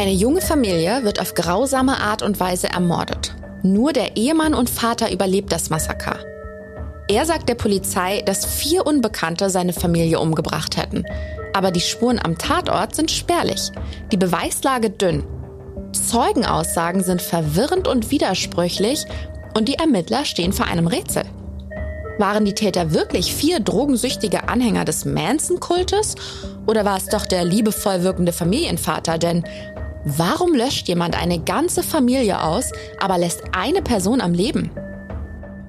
Eine junge Familie wird auf grausame Art und Weise ermordet. Nur der Ehemann und Vater überlebt das Massaker. Er sagt der Polizei, dass vier Unbekannte seine Familie umgebracht hätten. Aber die Spuren am Tatort sind spärlich, die Beweislage dünn. Zeugenaussagen sind verwirrend und widersprüchlich und die Ermittler stehen vor einem Rätsel. Waren die Täter wirklich vier drogensüchtige Anhänger des Manson-Kultes oder war es doch der liebevoll wirkende Familienvater? Denn warum löscht jemand eine ganze Familie aus, aber lässt eine Person am Leben?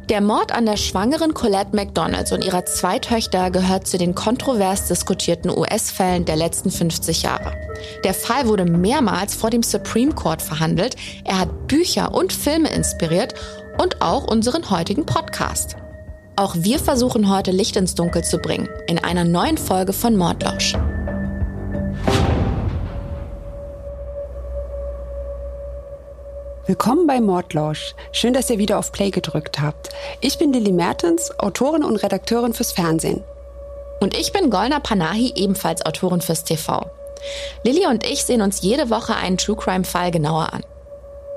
Der Mord an der schwangeren Colette McDonalds und ihrer zwei Töchter gehört zu den kontrovers diskutierten US-Fällen der letzten 50 Jahre. Der Fall wurde mehrmals vor dem Supreme Court verhandelt. Er hat Bücher und Filme inspiriert und auch unseren heutigen Podcast. Auch wir versuchen heute Licht ins Dunkel zu bringen in einer neuen Folge von Mordlausch. Willkommen bei Mordlausch. Schön, dass ihr wieder auf Play gedrückt habt. Ich bin Lilly Mertens, Autorin und Redakteurin fürs Fernsehen. Und ich bin Golna Panahi, ebenfalls Autorin fürs TV. Lilly und ich sehen uns jede Woche einen True Crime Fall genauer an.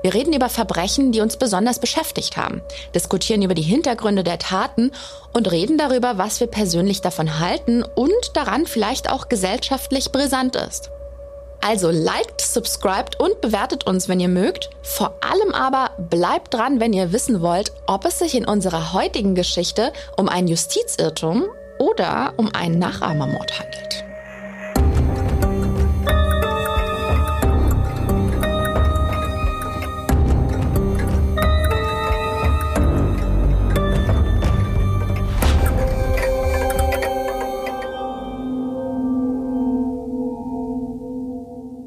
Wir reden über Verbrechen, die uns besonders beschäftigt haben, diskutieren über die Hintergründe der Taten und reden darüber, was wir persönlich davon halten und daran vielleicht auch gesellschaftlich brisant ist. Also liked, subscribed und bewertet uns, wenn ihr mögt. Vor allem aber bleibt dran, wenn ihr wissen wollt, ob es sich in unserer heutigen Geschichte um einen Justizirrtum oder um einen Nachahmermord handelt.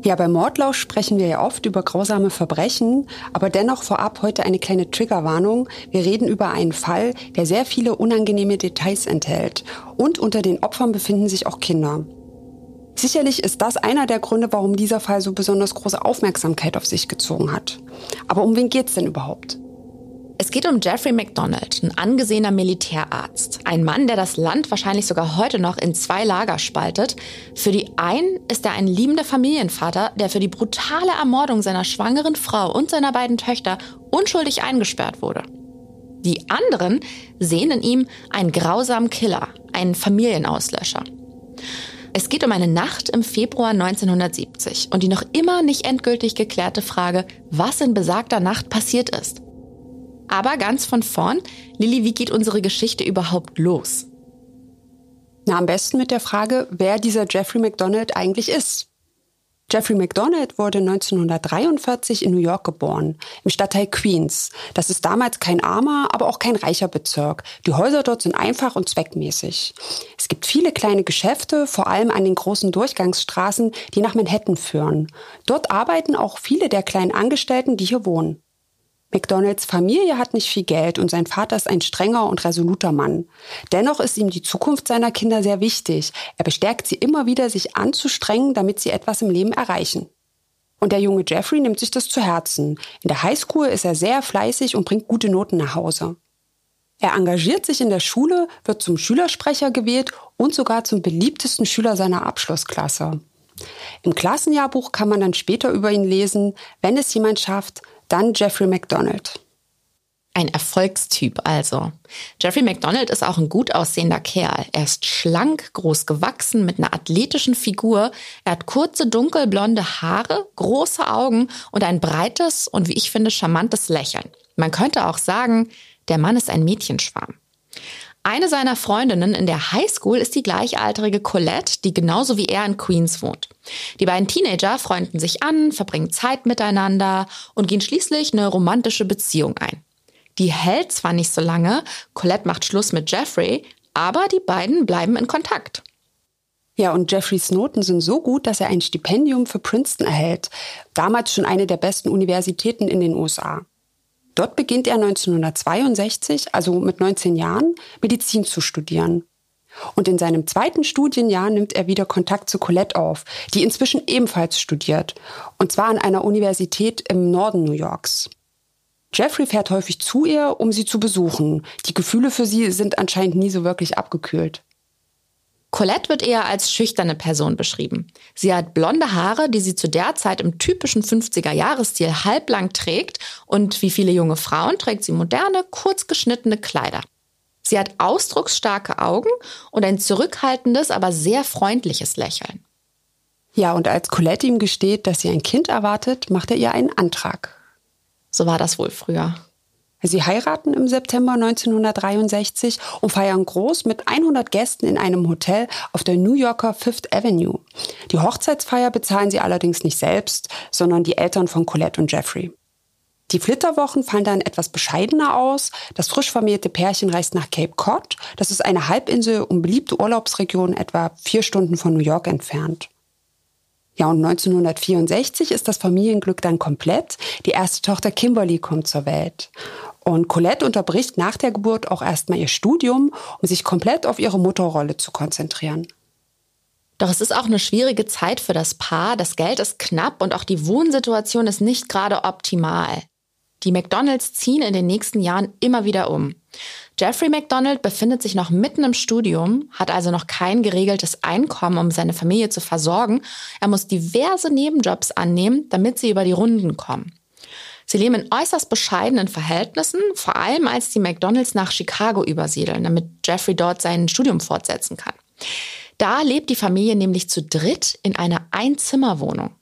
Ja, bei Mordlausch sprechen wir ja oft über grausame Verbrechen, aber dennoch vorab heute eine kleine Triggerwarnung. Wir reden über einen Fall, der sehr viele unangenehme Details enthält. Und unter den Opfern befinden sich auch Kinder. Sicherlich ist das einer der Gründe, warum dieser Fall so besonders große Aufmerksamkeit auf sich gezogen hat. Aber um wen geht's denn überhaupt? Es geht um Jeffrey McDonald, ein angesehener Militärarzt. Ein Mann, der das Land wahrscheinlich sogar heute noch in zwei Lager spaltet. Für die einen ist er ein liebender Familienvater, der für die brutale Ermordung seiner schwangeren Frau und seiner beiden Töchter unschuldig eingesperrt wurde. Die anderen sehen in ihm einen grausamen Killer, einen Familienauslöscher. Es geht um eine Nacht im Februar 1970 und die noch immer nicht endgültig geklärte Frage, was in besagter Nacht passiert ist. Aber ganz von vorn, Lilly, wie geht unsere Geschichte überhaupt los? Na, am besten mit der Frage, wer dieser Jeffrey McDonald eigentlich ist. Jeffrey McDonald wurde 1943 in New York geboren, im Stadtteil Queens. Das ist damals kein armer, aber auch kein reicher Bezirk. Die Häuser dort sind einfach und zweckmäßig. Es gibt viele kleine Geschäfte, vor allem an den großen Durchgangsstraßen, die nach Manhattan führen. Dort arbeiten auch viele der kleinen Angestellten, die hier wohnen. McDonalds Familie hat nicht viel Geld und sein Vater ist ein strenger und resoluter Mann. Dennoch ist ihm die Zukunft seiner Kinder sehr wichtig. Er bestärkt sie immer wieder, sich anzustrengen, damit sie etwas im Leben erreichen. Und der junge Jeffrey nimmt sich das zu Herzen. In der Highschool ist er sehr fleißig und bringt gute Noten nach Hause. Er engagiert sich in der Schule, wird zum Schülersprecher gewählt und sogar zum beliebtesten Schüler seiner Abschlussklasse. Im Klassenjahrbuch kann man dann später über ihn lesen, wenn es jemand schafft, dann Jeffrey McDonald. Ein Erfolgstyp also. Jeffrey McDonald ist auch ein gut aussehender Kerl. Er ist schlank, groß gewachsen, mit einer athletischen Figur. Er hat kurze, dunkelblonde Haare, große Augen und ein breites und wie ich finde charmantes Lächeln. Man könnte auch sagen, der Mann ist ein Mädchenschwarm. Eine seiner Freundinnen in der Highschool ist die gleichaltrige Colette, die genauso wie er in Queens wohnt. Die beiden Teenager freunden sich an, verbringen Zeit miteinander und gehen schließlich eine romantische Beziehung ein. Die hält zwar nicht so lange, Colette macht Schluss mit Jeffrey, aber die beiden bleiben in Kontakt. Ja, und Jeffreys Noten sind so gut, dass er ein Stipendium für Princeton erhält, damals schon eine der besten Universitäten in den USA. Dort beginnt er 1962, also mit 19 Jahren, Medizin zu studieren. Und in seinem zweiten Studienjahr nimmt er wieder Kontakt zu Colette auf, die inzwischen ebenfalls studiert, und zwar an einer Universität im Norden New Yorks. Jeffrey fährt häufig zu ihr, um sie zu besuchen. Die Gefühle für sie sind anscheinend nie so wirklich abgekühlt. Colette wird eher als schüchterne Person beschrieben. Sie hat blonde Haare, die sie zu der Zeit im typischen 50er-Jahresstil halblang trägt und wie viele junge Frauen trägt sie moderne, kurz geschnittene Kleider. Sie hat ausdrucksstarke Augen und ein zurückhaltendes, aber sehr freundliches Lächeln. Ja, und als Colette ihm gesteht, dass sie ein Kind erwartet, macht er ihr einen Antrag. So war das wohl früher. Sie heiraten im September 1963 und feiern groß mit 100 Gästen in einem Hotel auf der New Yorker Fifth Avenue. Die Hochzeitsfeier bezahlen sie allerdings nicht selbst, sondern die Eltern von Colette und Jeffrey. Die Flitterwochen fallen dann etwas bescheidener aus. Das frisch vermählte Pärchen reist nach Cape Cod. Das ist eine Halbinsel und beliebte Urlaubsregion etwa vier Stunden von New York entfernt. Ja, und 1964 ist das Familienglück dann komplett. Die erste Tochter Kimberly kommt zur Welt. Und Colette unterbricht nach der Geburt auch erstmal ihr Studium, um sich komplett auf ihre Mutterrolle zu konzentrieren. Doch es ist auch eine schwierige Zeit für das Paar. Das Geld ist knapp und auch die Wohnsituation ist nicht gerade optimal. Die McDonalds ziehen in den nächsten Jahren immer wieder um. Jeffrey McDonald befindet sich noch mitten im Studium, hat also noch kein geregeltes Einkommen, um seine Familie zu versorgen. Er muss diverse Nebenjobs annehmen, damit sie über die Runden kommen. Sie leben in äußerst bescheidenen Verhältnissen, vor allem als die McDonalds nach Chicago übersiedeln, damit Jeffrey dort sein Studium fortsetzen kann. Da lebt die Familie nämlich zu dritt in einer Einzimmerwohnung.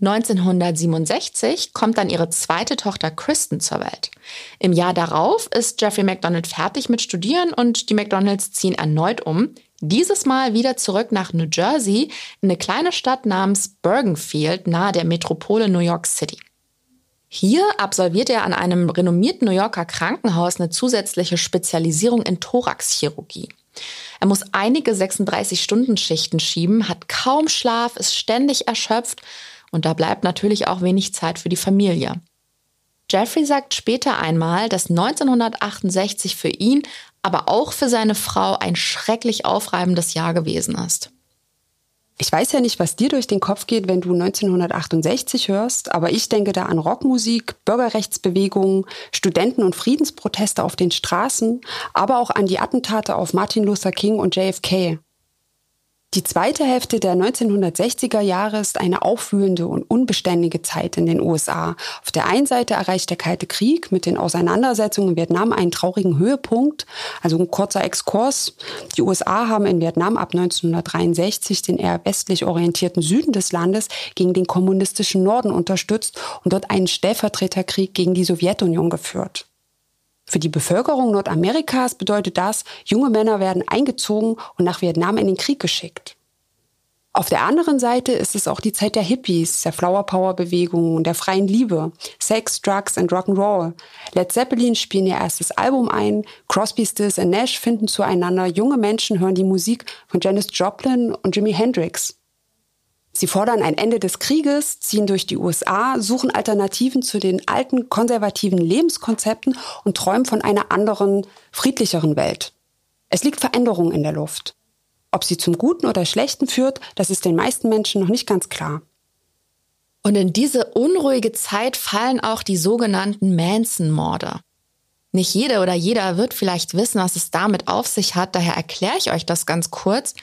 1967 kommt dann ihre zweite Tochter Kristen zur Welt. Im Jahr darauf ist Jeffrey McDonald fertig mit Studieren und die McDonalds ziehen erneut um. Dieses Mal wieder zurück nach New Jersey in eine kleine Stadt namens Bergenfield nahe der Metropole New York City. Hier absolviert er an einem renommierten New Yorker Krankenhaus eine zusätzliche Spezialisierung in Thoraxchirurgie. Er muss einige 36-Stunden-Schichten schieben, hat kaum Schlaf, ist ständig erschöpft und da bleibt natürlich auch wenig Zeit für die Familie. Jeffrey sagt später einmal, dass 1968 für ihn, aber auch für seine Frau ein schrecklich aufreibendes Jahr gewesen ist. Ich weiß ja nicht, was dir durch den Kopf geht, wenn du 1968 hörst, aber ich denke da an Rockmusik, Bürgerrechtsbewegungen, Studenten- und Friedensproteste auf den Straßen, aber auch an die Attentate auf Martin Luther King und JFK. Die zweite Hälfte der 1960er Jahre ist eine aufwühlende und unbeständige Zeit in den USA. Auf der einen Seite erreicht der Kalte Krieg mit den Auseinandersetzungen in Vietnam einen traurigen Höhepunkt. Also ein kurzer Exkurs. Die USA haben in Vietnam ab 1963 den eher westlich orientierten Süden des Landes gegen den kommunistischen Norden unterstützt und dort einen Stellvertreterkrieg gegen die Sowjetunion geführt. Für die Bevölkerung Nordamerikas bedeutet das, junge Männer werden eingezogen und nach Vietnam in den Krieg geschickt. Auf der anderen Seite ist es auch die Zeit der Hippies, der Flower Power Bewegung der freien Liebe, Sex, Drugs und Rock'n'Roll. Led Zeppelin spielen ihr erstes Album ein, Crosby, Stills und Nash finden zueinander, junge Menschen hören die Musik von Janis Joplin und Jimi Hendrix. Sie fordern ein Ende des Krieges, ziehen durch die USA, suchen Alternativen zu den alten konservativen Lebenskonzepten und träumen von einer anderen, friedlicheren Welt. Es liegt Veränderung in der Luft. Ob sie zum Guten oder Schlechten führt, das ist den meisten Menschen noch nicht ganz klar. Und in diese unruhige Zeit fallen auch die sogenannten Manson-Morde. Nicht jede oder jeder wird vielleicht wissen, was es damit auf sich hat, daher erkläre ich euch das ganz kurz.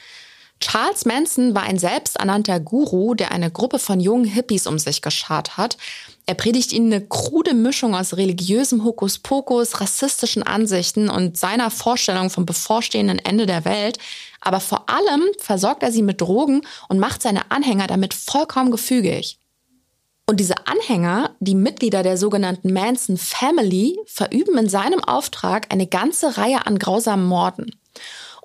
Charles Manson war ein selbsternannter Guru, der eine Gruppe von jungen Hippies um sich geschart hat. Er predigt ihnen eine krude Mischung aus religiösem Hokuspokus, rassistischen Ansichten und seiner Vorstellung vom bevorstehenden Ende der Welt. Aber vor allem versorgt er sie mit Drogen und macht seine Anhänger damit vollkommen gefügig. Und diese Anhänger, die Mitglieder der sogenannten Manson Family, verüben in seinem Auftrag eine ganze Reihe an grausamen Morden.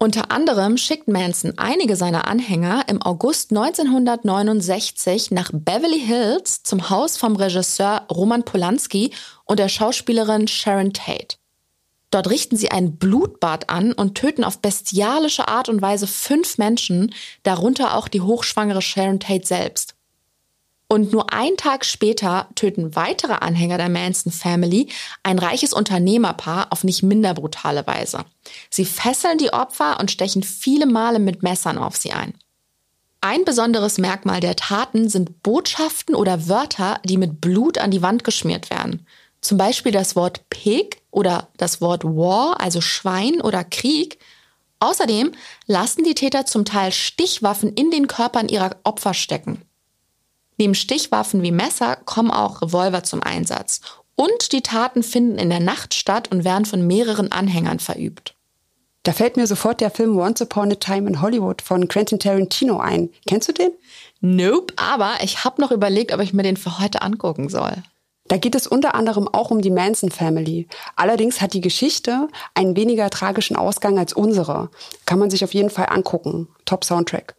Unter anderem schickt Manson einige seiner Anhänger im August 1969 nach Beverly Hills zum Haus vom Regisseur Roman Polanski und der Schauspielerin Sharon Tate. Dort richten sie ein Blutbad an und töten auf bestialische Art und Weise fünf Menschen, darunter auch die hochschwangere Sharon Tate selbst. Und nur einen Tag später töten weitere Anhänger der Manson Family ein reiches Unternehmerpaar auf nicht minder brutale Weise. Sie fesseln die Opfer und stechen viele Male mit Messern auf sie ein. Ein besonderes Merkmal der Taten sind Botschaften oder Wörter, die mit Blut an die Wand geschmiert werden. Zum Beispiel das Wort Pig oder das Wort War, also Schwein oder Krieg. Außerdem lassen die Täter zum Teil Stichwaffen in den Körpern ihrer Opfer stecken. Neben Stichwaffen wie Messer kommen auch Revolver zum Einsatz. Und die Taten finden in der Nacht statt und werden von mehreren Anhängern verübt. Da fällt mir sofort der Film Once Upon a Time in Hollywood von Quentin Tarantino ein. Kennst du den? Nope, aber ich habe noch überlegt, ob ich mir den für heute angucken soll. Da geht es unter anderem auch um die Manson Family. Allerdings hat die Geschichte einen weniger tragischen Ausgang als unsere. Kann man sich auf jeden Fall angucken. Top Soundtrack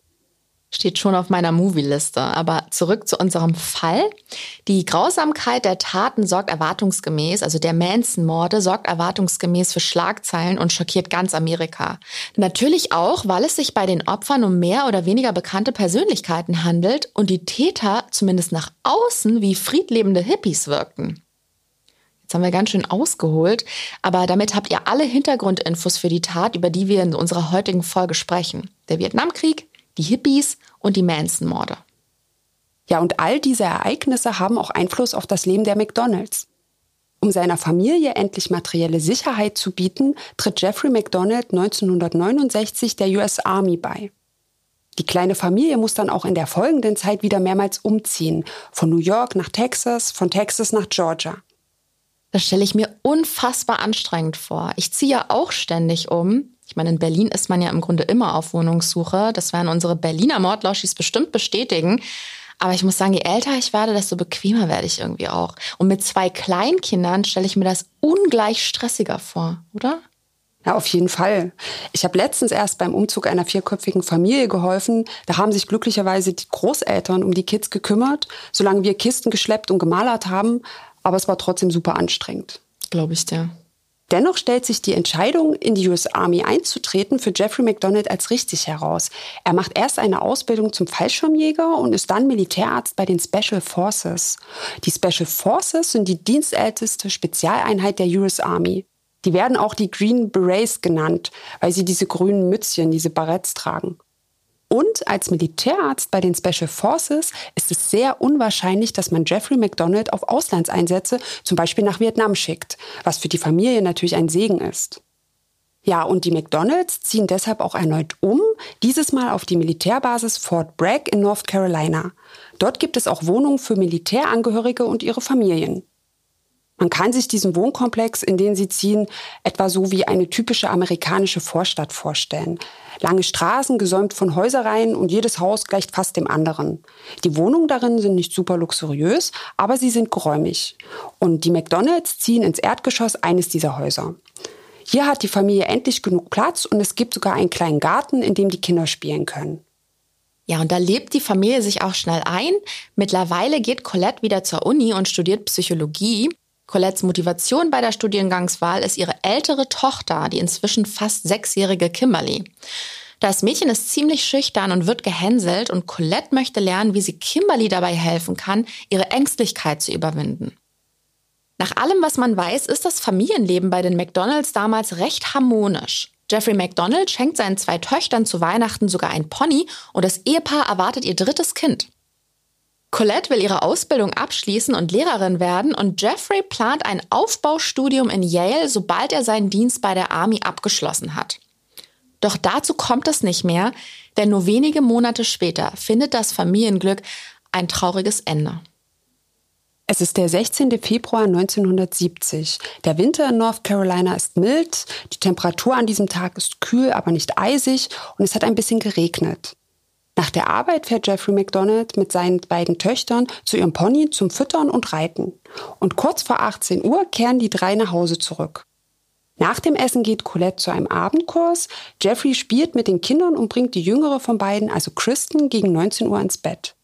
steht schon auf meiner Movie-Liste. Aber zurück zu unserem Fall. Die Grausamkeit der Taten sorgt erwartungsgemäß, also der Manson-Morde sorgt erwartungsgemäß für Schlagzeilen und schockiert ganz Amerika. Natürlich auch, weil es sich bei den Opfern um mehr oder weniger bekannte Persönlichkeiten handelt und die Täter zumindest nach außen wie friedlebende Hippies wirkten. Jetzt haben wir ganz schön ausgeholt, aber damit habt ihr alle Hintergrundinfos für die Tat, über die wir in unserer heutigen Folge sprechen. Der Vietnamkrieg, die Hippies und die Manson-Morde. Ja, und all diese Ereignisse haben auch Einfluss auf das Leben der McDonalds. Um seiner Familie endlich materielle Sicherheit zu bieten, tritt Jeffrey McDonald 1969 der US Army bei. Die kleine Familie muss dann auch in der folgenden Zeit wieder mehrmals umziehen, von New York nach Texas, von Texas nach Georgia. Das stelle ich mir unfassbar anstrengend vor. Ich ziehe ja auch ständig um ich meine, in Berlin ist man ja im Grunde immer auf Wohnungssuche. Das werden unsere Berliner Mordlauschis bestimmt bestätigen. Aber ich muss sagen, je älter ich werde, desto bequemer werde ich irgendwie auch. Und mit zwei Kleinkindern stelle ich mir das ungleich stressiger vor, oder? Ja, auf jeden Fall. Ich habe letztens erst beim Umzug einer vierköpfigen Familie geholfen. Da haben sich glücklicherweise die Großeltern um die Kids gekümmert, solange wir Kisten geschleppt und gemalert haben. Aber es war trotzdem super anstrengend. Glaube ich dir. Dennoch stellt sich die Entscheidung, in die US Army einzutreten, für Jeffrey McDonald als richtig heraus. Er macht erst eine Ausbildung zum Fallschirmjäger und ist dann Militärarzt bei den Special Forces. Die Special Forces sind die dienstälteste Spezialeinheit der US Army. Die werden auch die Green Berets genannt, weil sie diese grünen Mützchen, diese Barretts tragen. Und als Militärarzt bei den Special Forces ist es sehr unwahrscheinlich, dass man Jeffrey McDonald auf Auslandseinsätze, zum Beispiel nach Vietnam, schickt, was für die Familie natürlich ein Segen ist. Ja, und die McDonalds ziehen deshalb auch erneut um, dieses Mal auf die Militärbasis Fort Bragg in North Carolina. Dort gibt es auch Wohnungen für Militärangehörige und ihre Familien. Man kann sich diesen Wohnkomplex, in den sie ziehen, etwa so wie eine typische amerikanische Vorstadt vorstellen. Lange Straßen, gesäumt von Häusereien und jedes Haus gleicht fast dem anderen. Die Wohnungen darin sind nicht super luxuriös, aber sie sind geräumig. Und die McDonalds ziehen ins Erdgeschoss eines dieser Häuser. Hier hat die Familie endlich genug Platz und es gibt sogar einen kleinen Garten, in dem die Kinder spielen können. Ja, und da lebt die Familie sich auch schnell ein. Mittlerweile geht Colette wieder zur Uni und studiert Psychologie. Colettes Motivation bei der Studiengangswahl ist ihre ältere Tochter, die inzwischen fast sechsjährige Kimberly. Das Mädchen ist ziemlich schüchtern und wird gehänselt und Colette möchte lernen, wie sie Kimberly dabei helfen kann, ihre Ängstlichkeit zu überwinden. Nach allem, was man weiß, ist das Familienleben bei den McDonalds damals recht harmonisch. Jeffrey McDonald schenkt seinen zwei Töchtern zu Weihnachten sogar ein Pony und das Ehepaar erwartet ihr drittes Kind. Colette will ihre Ausbildung abschließen und Lehrerin werden und Jeffrey plant ein Aufbaustudium in Yale, sobald er seinen Dienst bei der Army abgeschlossen hat. Doch dazu kommt es nicht mehr, denn nur wenige Monate später findet das Familienglück ein trauriges Ende. Es ist der 16. Februar 1970. Der Winter in North Carolina ist mild, die Temperatur an diesem Tag ist kühl, aber nicht eisig und es hat ein bisschen geregnet. Nach der Arbeit fährt Jeffrey McDonald mit seinen beiden Töchtern zu ihrem Pony zum Füttern und Reiten. Und kurz vor 18 Uhr kehren die drei nach Hause zurück. Nach dem Essen geht Colette zu einem Abendkurs. Jeffrey spielt mit den Kindern und bringt die jüngere von beiden, also Kristen, gegen 19 Uhr ins Bett.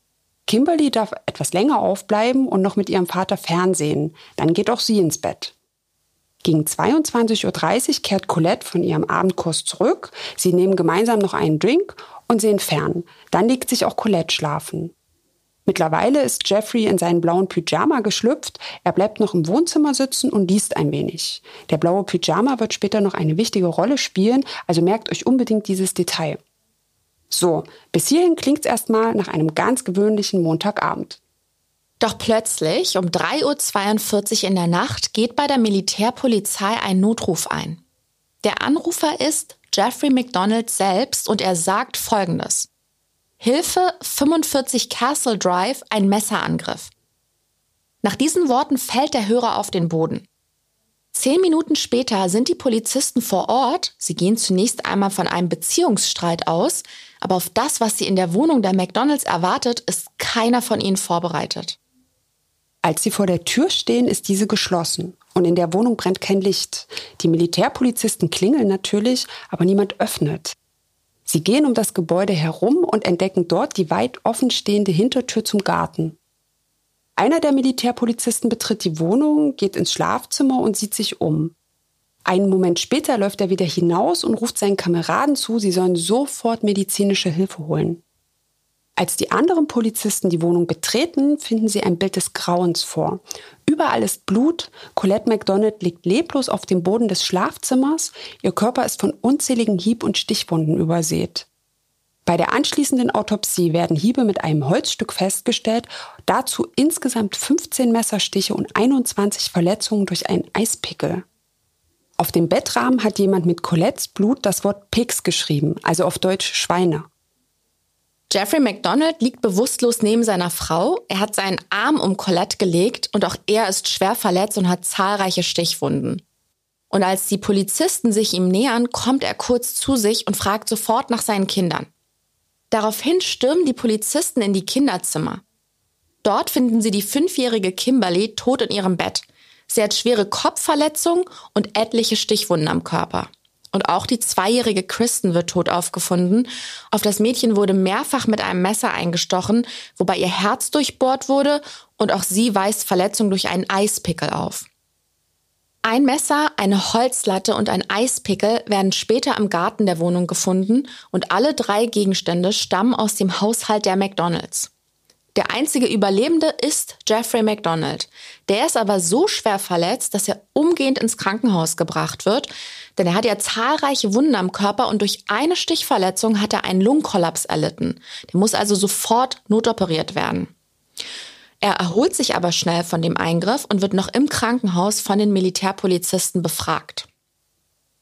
Kimberly darf etwas länger aufbleiben und noch mit ihrem Vater fernsehen. Dann geht auch sie ins Bett. Gegen 22.30 Uhr kehrt Colette von ihrem Abendkurs zurück. Sie nehmen gemeinsam noch einen Drink und sehen fern. Dann legt sich auch Colette schlafen. Mittlerweile ist Jeffrey in seinen blauen Pyjama geschlüpft. Er bleibt noch im Wohnzimmer sitzen und liest ein wenig. Der blaue Pyjama wird später noch eine wichtige Rolle spielen, also merkt euch unbedingt dieses Detail. So, bis hierhin klingt's erstmal nach einem ganz gewöhnlichen Montagabend. Doch plötzlich, um 3.42 Uhr in der Nacht, geht bei der Militärpolizei ein Notruf ein. Der Anrufer ist Jeffrey McDonald selbst und er sagt Folgendes. Hilfe 45 Castle Drive, ein Messerangriff. Nach diesen Worten fällt der Hörer auf den Boden. Zehn Minuten später sind die Polizisten vor Ort. Sie gehen zunächst einmal von einem Beziehungsstreit aus, aber auf das, was sie in der Wohnung der McDonalds erwartet, ist keiner von ihnen vorbereitet. Als sie vor der Tür stehen, ist diese geschlossen und in der Wohnung brennt kein Licht. Die Militärpolizisten klingeln natürlich, aber niemand öffnet. Sie gehen um das Gebäude herum und entdecken dort die weit offenstehende Hintertür zum Garten. Einer der Militärpolizisten betritt die Wohnung, geht ins Schlafzimmer und sieht sich um. Einen Moment später läuft er wieder hinaus und ruft seinen Kameraden zu, sie sollen sofort medizinische Hilfe holen. Als die anderen Polizisten die Wohnung betreten, finden sie ein Bild des Grauens vor. Überall ist Blut. Colette McDonald liegt leblos auf dem Boden des Schlafzimmers. Ihr Körper ist von unzähligen Hieb- und Stichwunden übersät. Bei der anschließenden Autopsie werden Hiebe mit einem Holzstück festgestellt, dazu insgesamt 15 Messerstiche und 21 Verletzungen durch einen Eispickel. Auf dem Bettrahmen hat jemand mit Colettes Blut das Wort Pigs geschrieben, also auf Deutsch Schweine. Jeffrey McDonald liegt bewusstlos neben seiner Frau. Er hat seinen Arm um Colette gelegt und auch er ist schwer verletzt und hat zahlreiche Stichwunden. Und als die Polizisten sich ihm nähern, kommt er kurz zu sich und fragt sofort nach seinen Kindern. Daraufhin stürmen die Polizisten in die Kinderzimmer. Dort finden sie die fünfjährige Kimberly tot in ihrem Bett. Sie hat schwere Kopfverletzungen und etliche Stichwunden am Körper. Und auch die zweijährige Kristen wird tot aufgefunden. Auf das Mädchen wurde mehrfach mit einem Messer eingestochen, wobei ihr Herz durchbohrt wurde und auch sie weist Verletzungen durch einen Eispickel auf. Ein Messer, eine Holzlatte und ein Eispickel werden später im Garten der Wohnung gefunden und alle drei Gegenstände stammen aus dem Haushalt der McDonalds. Der einzige Überlebende ist Jeffrey McDonald. Der ist aber so schwer verletzt, dass er umgehend ins Krankenhaus gebracht wird, denn er hat ja zahlreiche Wunden am Körper und durch eine Stichverletzung hat er einen Lungenkollaps erlitten. Der muss also sofort notoperiert werden. Er erholt sich aber schnell von dem Eingriff und wird noch im Krankenhaus von den Militärpolizisten befragt.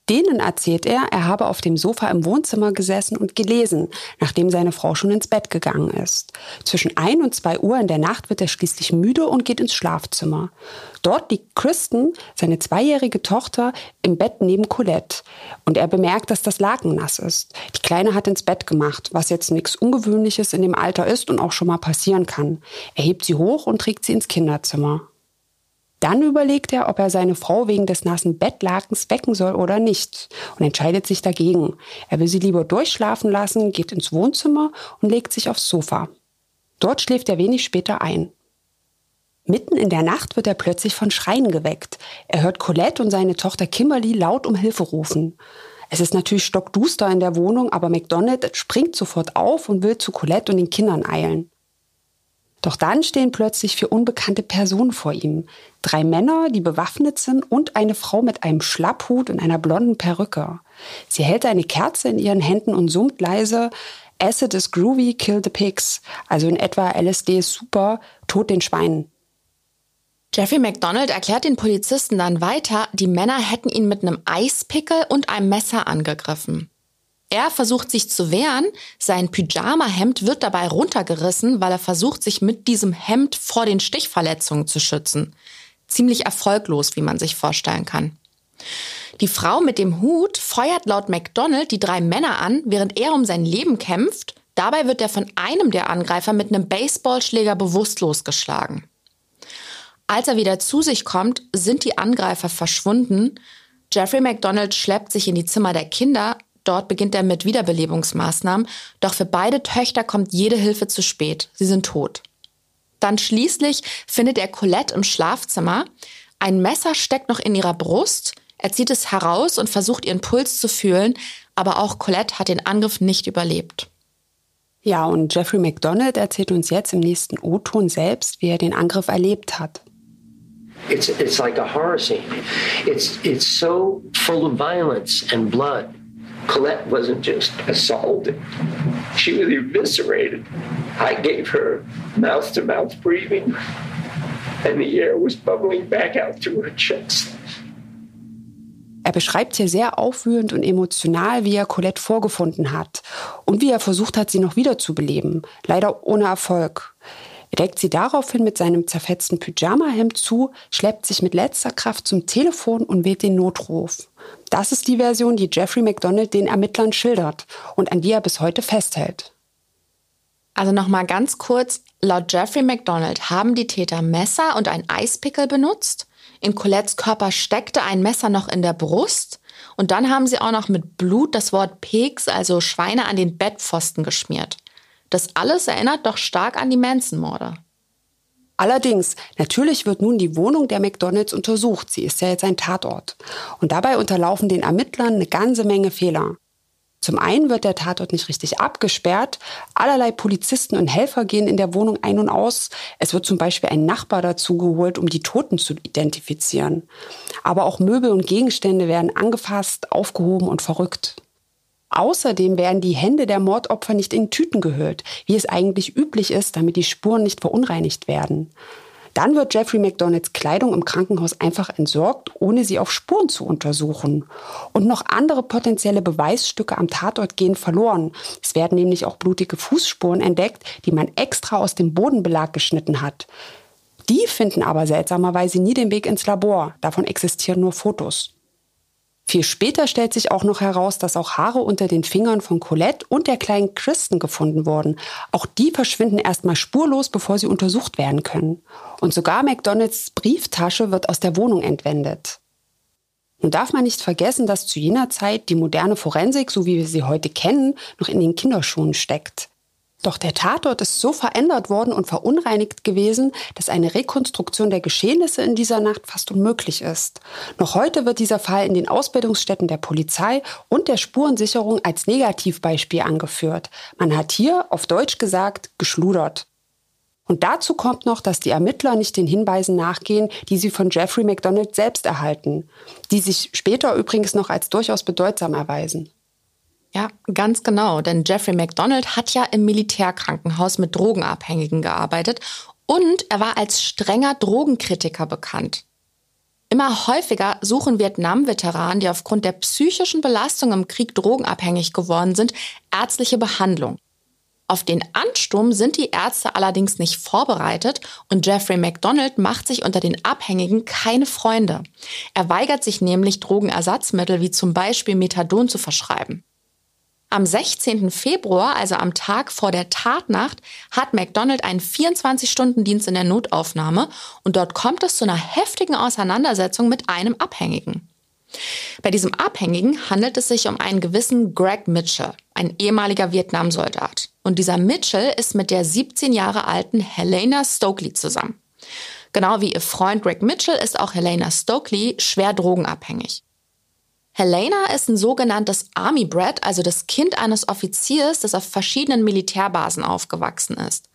Denen erzählt er, er habe auf dem Sofa im Wohnzimmer gesessen und gelesen, nachdem seine Frau schon ins Bett gegangen ist. Zwischen ein und zwei Uhr in der Nacht wird er schließlich müde und geht ins Schlafzimmer. Dort liegt Kristen, seine zweijährige Tochter, im Bett neben Colette. Und er bemerkt, dass das Laken nass ist. Die Kleine hat ins Bett gemacht, was jetzt nichts Ungewöhnliches in dem Alter ist und auch schon mal passieren kann. Er hebt sie hoch und trägt sie ins Kinderzimmer. Dann überlegt er, ob er seine Frau wegen des nassen Bettlakens wecken soll oder nicht und entscheidet sich dagegen. Er will sie lieber durchschlafen lassen, geht ins Wohnzimmer und legt sich aufs Sofa. Dort schläft er wenig später ein. Mitten in der Nacht wird er plötzlich von Schreien geweckt. Er hört Colette und seine Tochter Kimberly laut um Hilfe rufen. Es ist natürlich stockduster in der Wohnung, aber McDonald springt sofort auf und will zu Colette und den Kindern eilen. Doch dann stehen plötzlich vier unbekannte Personen vor ihm. Drei Männer, die bewaffnet sind und eine Frau mit einem Schlapphut und einer blonden Perücke. Sie hält eine Kerze in ihren Händen und summt leise Acid is groovy, kill the pigs. Also in etwa LSD ist super, tot den Schweinen. Jeffrey McDonald erklärt den Polizisten dann weiter, die Männer hätten ihn mit einem Eispickel und einem Messer angegriffen. Er versucht sich zu wehren, sein Pyjama-Hemd wird dabei runtergerissen, weil er versucht, sich mit diesem Hemd vor den Stichverletzungen zu schützen. Ziemlich erfolglos, wie man sich vorstellen kann. Die Frau mit dem Hut feuert laut McDonald die drei Männer an, während er um sein Leben kämpft. Dabei wird er von einem der Angreifer mit einem Baseballschläger bewusstlos geschlagen. Als er wieder zu sich kommt, sind die Angreifer verschwunden. Jeffrey McDonald schleppt sich in die Zimmer der Kinder, Dort beginnt er mit Wiederbelebungsmaßnahmen, doch für beide Töchter kommt jede Hilfe zu spät. Sie sind tot. Dann schließlich findet er Colette im Schlafzimmer. Ein Messer steckt noch in ihrer Brust. Er zieht es heraus und versucht ihren Puls zu fühlen, aber auch Colette hat den Angriff nicht überlebt. Ja, und Jeffrey McDonald erzählt uns jetzt im nächsten O-Ton selbst, wie er den Angriff erlebt hat. It's, it's like a horror scene. It's, it's so full of violence and blood. Colette wasn't just assaulted, she was eviscerated. I gave her mouth to mouth breathing, and the air was bubbling back out through her chest. Er beschreibt hier sehr aufwühlend und emotional, wie er Colette vorgefunden hat und wie er versucht hat, sie noch wiederzubeleben. Leider ohne Erfolg. Er deckt sie daraufhin mit seinem zerfetzten Pyjamahemd zu, schleppt sich mit letzter Kraft zum Telefon und wählt den Notruf. Das ist die Version, die Jeffrey McDonald den Ermittlern schildert und an die er bis heute festhält. Also nochmal ganz kurz, laut Jeffrey McDonald haben die Täter Messer und ein Eispickel benutzt. In Colettes Körper steckte ein Messer noch in der Brust. Und dann haben sie auch noch mit Blut das Wort Pigs, also Schweine, an den Bettpfosten geschmiert. Das alles erinnert doch stark an die Manson-Morde. Allerdings, natürlich wird nun die Wohnung der McDonalds untersucht. Sie ist ja jetzt ein Tatort. Und dabei unterlaufen den Ermittlern eine ganze Menge Fehler. Zum einen wird der Tatort nicht richtig abgesperrt. Allerlei Polizisten und Helfer gehen in der Wohnung ein und aus. Es wird zum Beispiel ein Nachbar dazugeholt, um die Toten zu identifizieren. Aber auch Möbel und Gegenstände werden angefasst, aufgehoben und verrückt. Außerdem werden die Hände der Mordopfer nicht in Tüten gehüllt, wie es eigentlich üblich ist, damit die Spuren nicht verunreinigt werden. Dann wird Jeffrey McDonalds Kleidung im Krankenhaus einfach entsorgt, ohne sie auf Spuren zu untersuchen. Und noch andere potenzielle Beweisstücke am Tatort gehen verloren. Es werden nämlich auch blutige Fußspuren entdeckt, die man extra aus dem Bodenbelag geschnitten hat. Die finden aber seltsamerweise nie den Weg ins Labor. Davon existieren nur Fotos. Viel später stellt sich auch noch heraus, dass auch Haare unter den Fingern von Colette und der kleinen Kristen gefunden wurden. Auch die verschwinden erstmal spurlos, bevor sie untersucht werden können. Und sogar McDonalds Brieftasche wird aus der Wohnung entwendet. Nun darf man nicht vergessen, dass zu jener Zeit die moderne Forensik, so wie wir sie heute kennen, noch in den Kinderschuhen steckt. Doch der Tatort ist so verändert worden und verunreinigt gewesen, dass eine Rekonstruktion der Geschehnisse in dieser Nacht fast unmöglich ist. Noch heute wird dieser Fall in den Ausbildungsstätten der Polizei und der Spurensicherung als Negativbeispiel angeführt. Man hat hier, auf Deutsch gesagt, geschludert. Und dazu kommt noch, dass die Ermittler nicht den Hinweisen nachgehen, die sie von Jeffrey McDonald selbst erhalten, die sich später übrigens noch als durchaus bedeutsam erweisen. Ja, ganz genau. Denn Jeffrey McDonald hat ja im Militärkrankenhaus mit Drogenabhängigen gearbeitet und er war als strenger Drogenkritiker bekannt. Immer häufiger suchen Vietnam-Veteranen, die aufgrund der psychischen Belastung im Krieg drogenabhängig geworden sind, ärztliche Behandlung. Auf den Ansturm sind die Ärzte allerdings nicht vorbereitet und Jeffrey McDonald macht sich unter den Abhängigen keine Freunde. Er weigert sich nämlich, Drogenersatzmittel wie zum Beispiel Methadon zu verschreiben. Am 16. Februar, also am Tag vor der Tatnacht, hat McDonald einen 24-Stunden-Dienst in der Notaufnahme und dort kommt es zu einer heftigen Auseinandersetzung mit einem Abhängigen. Bei diesem Abhängigen handelt es sich um einen gewissen Greg Mitchell, ein ehemaliger Vietnamsoldat. Und dieser Mitchell ist mit der 17 Jahre alten Helena Stokely zusammen. Genau wie ihr Freund Greg Mitchell ist auch Helena Stokely schwer drogenabhängig. Helena ist ein sogenanntes Army Brat, also das Kind eines Offiziers, das auf verschiedenen Militärbasen aufgewachsen ist.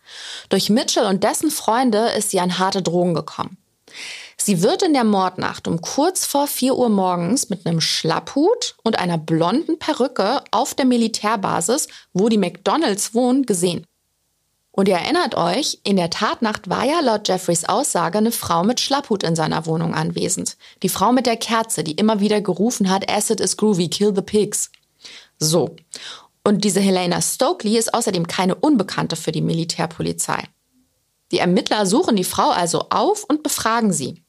Durch Mitchell und dessen Freunde ist sie an harte Drogen gekommen. Sie wird in der Mordnacht um kurz vor 4 Uhr morgens mit einem Schlapphut und einer blonden Perücke auf der Militärbasis, wo die McDonalds wohnen, gesehen. Und ihr erinnert euch, in der Tatnacht war ja laut Jeffreys Aussage eine Frau mit Schlapphut in seiner Wohnung anwesend. Die Frau mit der Kerze, die immer wieder gerufen hat, Acid is groovy, kill the pigs. So. Und diese Helena Stokely ist außerdem keine Unbekannte für die Militärpolizei. Die Ermittler suchen die Frau also auf und befragen sie.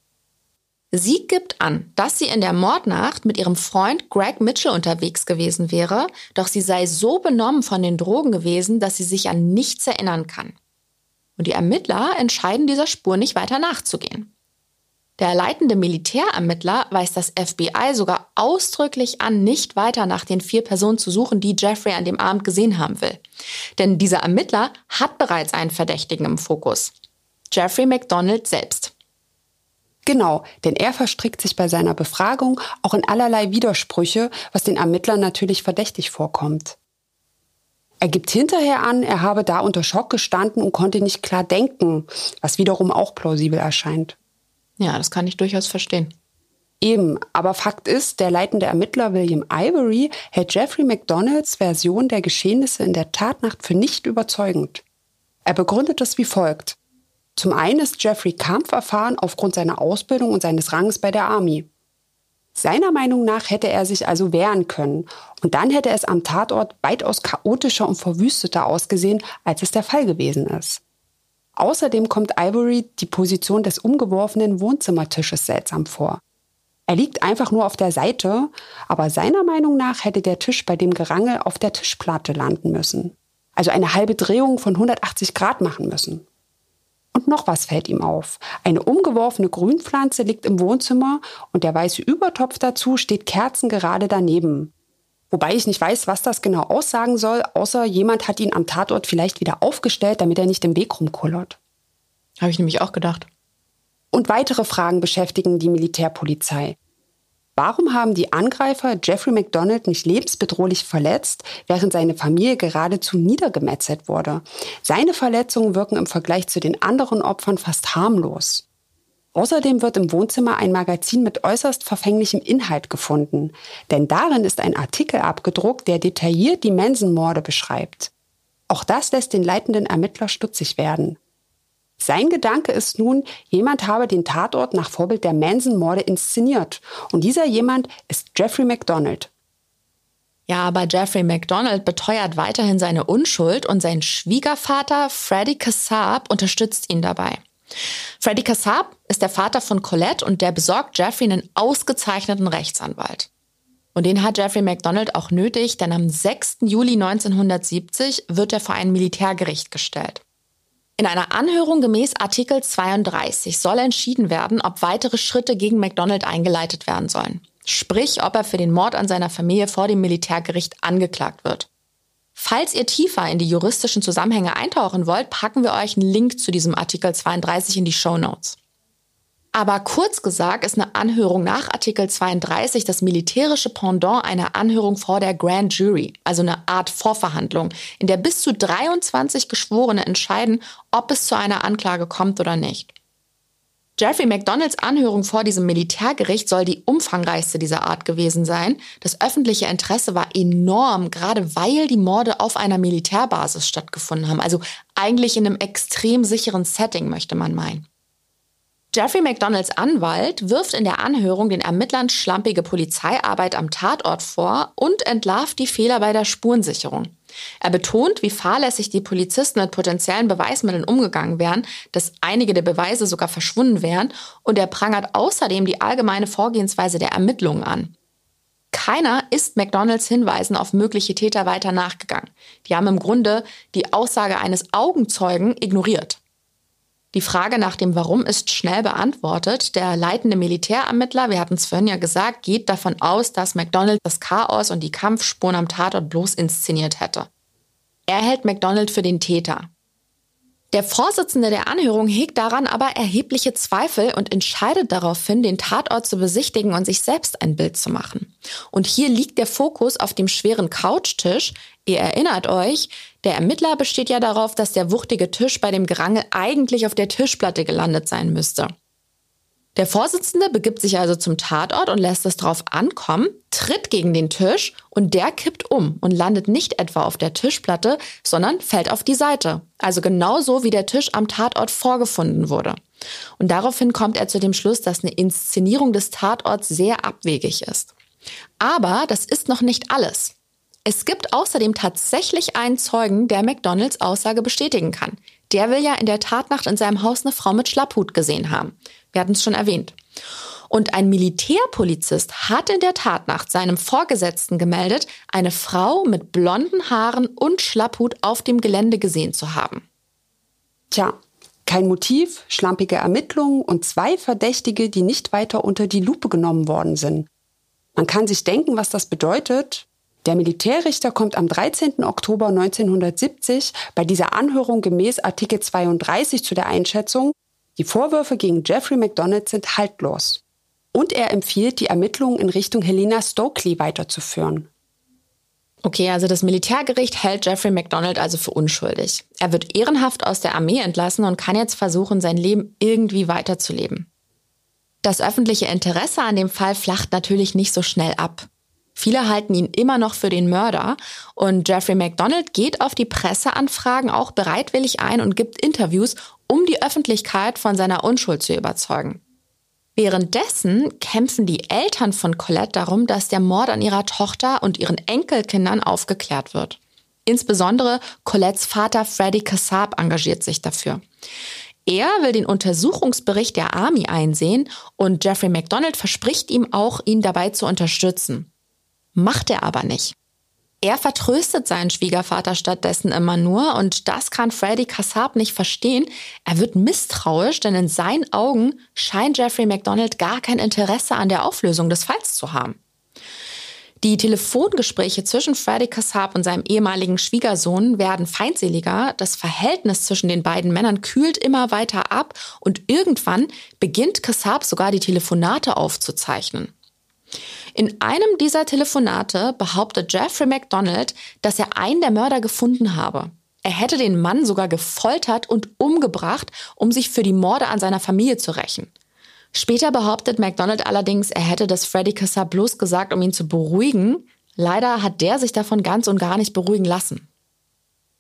Sie gibt an, dass sie in der Mordnacht mit ihrem Freund Greg Mitchell unterwegs gewesen wäre, doch sie sei so benommen von den Drogen gewesen, dass sie sich an nichts erinnern kann. Und die Ermittler entscheiden dieser Spur nicht weiter nachzugehen. Der leitende Militärermittler weist das FBI sogar ausdrücklich an, nicht weiter nach den vier Personen zu suchen, die Jeffrey an dem Abend gesehen haben will. Denn dieser Ermittler hat bereits einen Verdächtigen im Fokus. Jeffrey McDonald selbst. Genau, denn er verstrickt sich bei seiner Befragung auch in allerlei Widersprüche, was den Ermittlern natürlich verdächtig vorkommt. Er gibt hinterher an, er habe da unter Schock gestanden und konnte nicht klar denken, was wiederum auch plausibel erscheint. Ja, das kann ich durchaus verstehen. Eben, aber Fakt ist, der leitende Ermittler William Ivory hält Jeffrey McDonalds Version der Geschehnisse in der Tatnacht für nicht überzeugend. Er begründet es wie folgt. Zum einen ist Jeffrey kampferfahren aufgrund seiner Ausbildung und seines Ranges bei der Army. Seiner Meinung nach hätte er sich also wehren können. Und dann hätte es am Tatort weitaus chaotischer und verwüsteter ausgesehen, als es der Fall gewesen ist. Außerdem kommt Ivory die Position des umgeworfenen Wohnzimmertisches seltsam vor. Er liegt einfach nur auf der Seite, aber seiner Meinung nach hätte der Tisch bei dem Gerangel auf der Tischplatte landen müssen. Also eine halbe Drehung von 180 Grad machen müssen. Und noch was fällt ihm auf. Eine umgeworfene Grünpflanze liegt im Wohnzimmer und der weiße Übertopf dazu steht kerzengerade daneben. Wobei ich nicht weiß, was das genau aussagen soll, außer jemand hat ihn am Tatort vielleicht wieder aufgestellt, damit er nicht im Weg rumkullert. Habe ich nämlich auch gedacht. Und weitere Fragen beschäftigen die Militärpolizei. Warum haben die Angreifer Jeffrey McDonald nicht lebensbedrohlich verletzt, während seine Familie geradezu niedergemetzelt wurde? Seine Verletzungen wirken im Vergleich zu den anderen Opfern fast harmlos. Außerdem wird im Wohnzimmer ein Magazin mit äußerst verfänglichem Inhalt gefunden, denn darin ist ein Artikel abgedruckt, der detailliert die Mensenmorde beschreibt. Auch das lässt den leitenden Ermittler stutzig werden. Sein Gedanke ist nun, jemand habe den Tatort nach Vorbild der Manson-Morde inszeniert. Und dieser jemand ist Jeffrey McDonald. Ja, aber Jeffrey McDonald beteuert weiterhin seine Unschuld und sein Schwiegervater Freddy Kassab unterstützt ihn dabei. Freddy Kassab ist der Vater von Colette und der besorgt Jeffrey einen ausgezeichneten Rechtsanwalt. Und den hat Jeffrey McDonald auch nötig, denn am 6. Juli 1970 wird er vor ein Militärgericht gestellt. In einer Anhörung gemäß Artikel 32 soll entschieden werden, ob weitere Schritte gegen McDonald eingeleitet werden sollen. Sprich, ob er für den Mord an seiner Familie vor dem Militärgericht angeklagt wird. Falls ihr tiefer in die juristischen Zusammenhänge eintauchen wollt, packen wir euch einen Link zu diesem Artikel 32 in die Show Notes. Aber kurz gesagt ist eine Anhörung nach Artikel 32 das militärische Pendant einer Anhörung vor der Grand Jury, also eine Art Vorverhandlung, in der bis zu 23 Geschworene entscheiden, ob es zu einer Anklage kommt oder nicht. Jeffrey McDonalds Anhörung vor diesem Militärgericht soll die umfangreichste dieser Art gewesen sein. Das öffentliche Interesse war enorm, gerade weil die Morde auf einer Militärbasis stattgefunden haben. Also eigentlich in einem extrem sicheren Setting, möchte man meinen. Jeffrey McDonalds Anwalt wirft in der Anhörung den Ermittlern schlampige Polizeiarbeit am Tatort vor und entlarvt die Fehler bei der Spurensicherung. Er betont, wie fahrlässig die Polizisten mit potenziellen Beweismitteln umgegangen wären, dass einige der Beweise sogar verschwunden wären und er prangert außerdem die allgemeine Vorgehensweise der Ermittlungen an. Keiner ist McDonalds Hinweisen auf mögliche Täter weiter nachgegangen. Die haben im Grunde die Aussage eines Augenzeugen ignoriert. Die Frage nach dem Warum ist schnell beantwortet. Der leitende Militärermittler, wir hatten es vorhin ja gesagt, geht davon aus, dass McDonald das Chaos und die Kampfspuren am Tatort bloß inszeniert hätte. Er hält McDonald für den Täter. Der Vorsitzende der Anhörung hegt daran aber erhebliche Zweifel und entscheidet daraufhin, den Tatort zu besichtigen und sich selbst ein Bild zu machen. Und hier liegt der Fokus auf dem schweren Couchtisch. Ihr erinnert euch, der Ermittler besteht ja darauf, dass der wuchtige Tisch bei dem Gerangel eigentlich auf der Tischplatte gelandet sein müsste. Der Vorsitzende begibt sich also zum Tatort und lässt es drauf ankommen, tritt gegen den Tisch und der kippt um und landet nicht etwa auf der Tischplatte, sondern fällt auf die Seite. Also genauso wie der Tisch am Tatort vorgefunden wurde. Und daraufhin kommt er zu dem Schluss, dass eine Inszenierung des Tatorts sehr abwegig ist. Aber das ist noch nicht alles. Es gibt außerdem tatsächlich einen Zeugen, der McDonalds Aussage bestätigen kann. Der will ja in der Tatnacht in seinem Haus eine Frau mit Schlapphut gesehen haben. Wir hatten es schon erwähnt. Und ein Militärpolizist hat in der Tatnacht seinem Vorgesetzten gemeldet, eine Frau mit blonden Haaren und Schlapphut auf dem Gelände gesehen zu haben. Tja, kein Motiv, schlampige Ermittlungen und zwei Verdächtige, die nicht weiter unter die Lupe genommen worden sind. Man kann sich denken, was das bedeutet. Der Militärrichter kommt am 13. Oktober 1970 bei dieser Anhörung gemäß Artikel 32 zu der Einschätzung, die Vorwürfe gegen Jeffrey McDonald sind haltlos. Und er empfiehlt, die Ermittlungen in Richtung Helena Stokely weiterzuführen. Okay, also das Militärgericht hält Jeffrey McDonald also für unschuldig. Er wird ehrenhaft aus der Armee entlassen und kann jetzt versuchen, sein Leben irgendwie weiterzuleben. Das öffentliche Interesse an dem Fall flacht natürlich nicht so schnell ab. Viele halten ihn immer noch für den Mörder und Jeffrey McDonald geht auf die Presseanfragen auch bereitwillig ein und gibt Interviews, um die Öffentlichkeit von seiner Unschuld zu überzeugen. Währenddessen kämpfen die Eltern von Colette darum, dass der Mord an ihrer Tochter und ihren Enkelkindern aufgeklärt wird. Insbesondere Colettes Vater Freddy Kassab engagiert sich dafür. Er will den Untersuchungsbericht der Army einsehen und Jeffrey McDonald verspricht ihm auch, ihn dabei zu unterstützen. Macht er aber nicht. Er vertröstet seinen Schwiegervater stattdessen immer nur und das kann Freddy Kassab nicht verstehen. Er wird misstrauisch, denn in seinen Augen scheint Jeffrey McDonald gar kein Interesse an der Auflösung des Falls zu haben. Die Telefongespräche zwischen Freddy Kassab und seinem ehemaligen Schwiegersohn werden feindseliger. Das Verhältnis zwischen den beiden Männern kühlt immer weiter ab und irgendwann beginnt Kassab sogar die Telefonate aufzuzeichnen. In einem dieser Telefonate behauptet Jeffrey McDonald, dass er einen der Mörder gefunden habe. Er hätte den Mann sogar gefoltert und umgebracht, um sich für die Morde an seiner Familie zu rächen. Später behauptet McDonald allerdings, er hätte das Freddy Kassab bloß gesagt, um ihn zu beruhigen. Leider hat der sich davon ganz und gar nicht beruhigen lassen.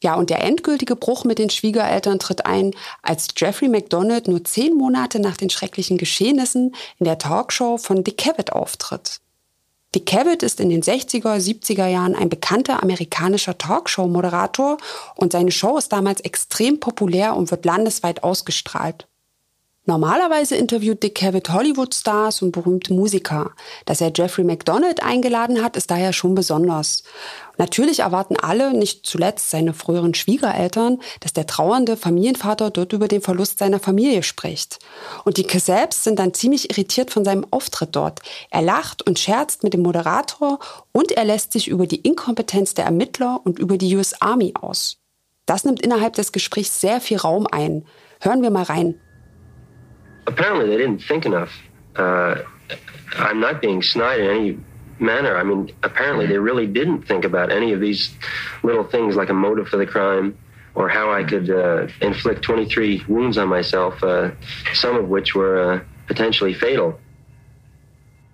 Ja, und der endgültige Bruch mit den Schwiegereltern tritt ein, als Jeffrey McDonald nur zehn Monate nach den schrecklichen Geschehnissen in der Talkshow von Dick Cavett auftritt. Dick Cavett ist in den 60er, 70er Jahren ein bekannter amerikanischer Talkshow-Moderator und seine Show ist damals extrem populär und wird landesweit ausgestrahlt. Normalerweise interviewt Dick Cavett Hollywood-Stars und berühmte Musiker. Dass er Jeffrey McDonald eingeladen hat, ist daher schon besonders. Natürlich erwarten alle, nicht zuletzt seine früheren Schwiegereltern, dass der trauernde Familienvater dort über den Verlust seiner Familie spricht. Und die Casabs sind dann ziemlich irritiert von seinem Auftritt dort. Er lacht und scherzt mit dem Moderator und er lässt sich über die Inkompetenz der Ermittler und über die US Army aus. Das nimmt innerhalb des Gesprächs sehr viel Raum ein. Hören wir mal rein. Apparently they didn't think enough. Uh, I'm not being snide in any manner. I mean, apparently they really didn't think about any of these little things like a motive for the crime or how I could uh, inflict 23 wounds on myself, uh, some of which were uh, potentially fatal.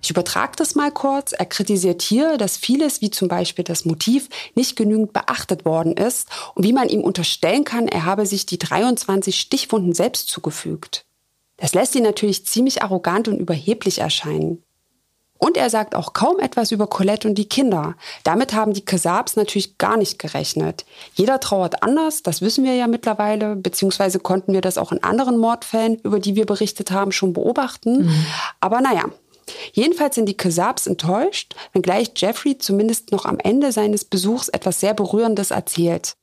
Ich übertrage das mal kurz. Er kritisiert hier, dass vieles, wie zum Beispiel das Motiv, nicht genügend beachtet worden ist und wie man ihm unterstellen kann, er habe sich die 23 Stichwunden selbst zugefügt. Das lässt ihn natürlich ziemlich arrogant und überheblich erscheinen. Und er sagt auch kaum etwas über Colette und die Kinder. Damit haben die Kesabs natürlich gar nicht gerechnet. Jeder trauert anders, das wissen wir ja mittlerweile, beziehungsweise konnten wir das auch in anderen Mordfällen, über die wir berichtet haben, schon beobachten. Mhm. Aber naja, Jedenfalls sind die Kesabs enttäuscht, wenngleich Jeffrey zumindest noch am Ende seines Besuchs etwas sehr Berührendes erzählt.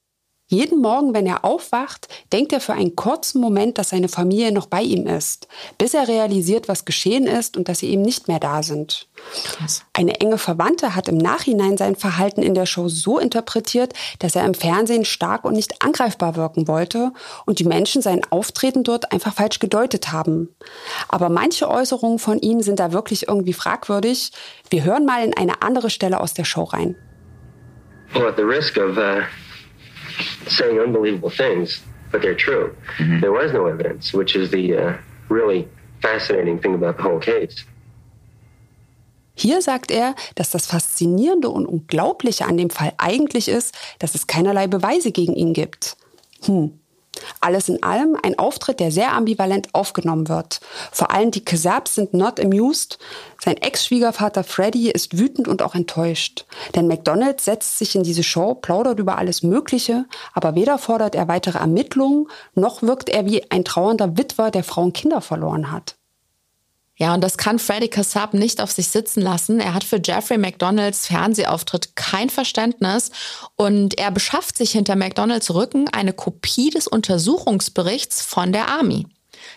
Jeden Morgen, wenn er aufwacht, denkt er für einen kurzen Moment, dass seine Familie noch bei ihm ist, bis er realisiert, was geschehen ist und dass sie eben nicht mehr da sind. Krass. Eine enge Verwandte hat im Nachhinein sein Verhalten in der Show so interpretiert, dass er im Fernsehen stark und nicht angreifbar wirken wollte und die Menschen sein Auftreten dort einfach falsch gedeutet haben. Aber manche Äußerungen von ihm sind da wirklich irgendwie fragwürdig. Wir hören mal in eine andere Stelle aus der Show rein. Well, at the risk of, uh saying unbelievable things, but they're true. Mm-hmm. There was no evidence, which is the uh, really fascinating thing about the whole case. Hier sagt er, dass das Faszinierende und Unglaubliche an dem Fall eigentlich ist, dass es keinerlei Beweise gegen ihn gibt. Hm, alles in allem ein Auftritt, der sehr ambivalent aufgenommen wird. Vor allem die Kesabs sind not amused. Sein Ex-Schwiegervater Freddy ist wütend und auch enttäuscht. Denn McDonald setzt sich in diese Show, plaudert über alles Mögliche, aber weder fordert er weitere Ermittlungen, noch wirkt er wie ein trauernder Witwer, der Frauen Kinder verloren hat. Ja, und das kann Freddy Kassab nicht auf sich sitzen lassen. Er hat für Jeffrey McDonalds Fernsehauftritt kein Verständnis und er beschafft sich hinter McDonalds Rücken eine Kopie des Untersuchungsberichts von der Army.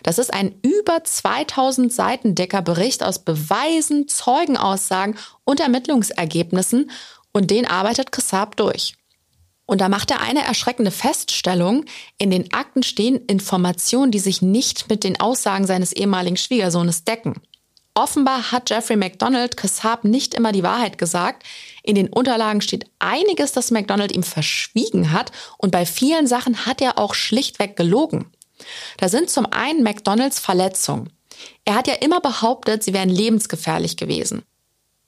Das ist ein über 2000 Seiten dicker Bericht aus Beweisen, Zeugenaussagen und Ermittlungsergebnissen und den arbeitet Kassab durch. Und da macht er eine erschreckende Feststellung. In den Akten stehen Informationen, die sich nicht mit den Aussagen seines ehemaligen Schwiegersohnes decken. Offenbar hat Jeffrey McDonald Kassab nicht immer die Wahrheit gesagt. In den Unterlagen steht einiges, das McDonald ihm verschwiegen hat. Und bei vielen Sachen hat er auch schlichtweg gelogen. Da sind zum einen McDonalds Verletzungen. Er hat ja immer behauptet, sie wären lebensgefährlich gewesen.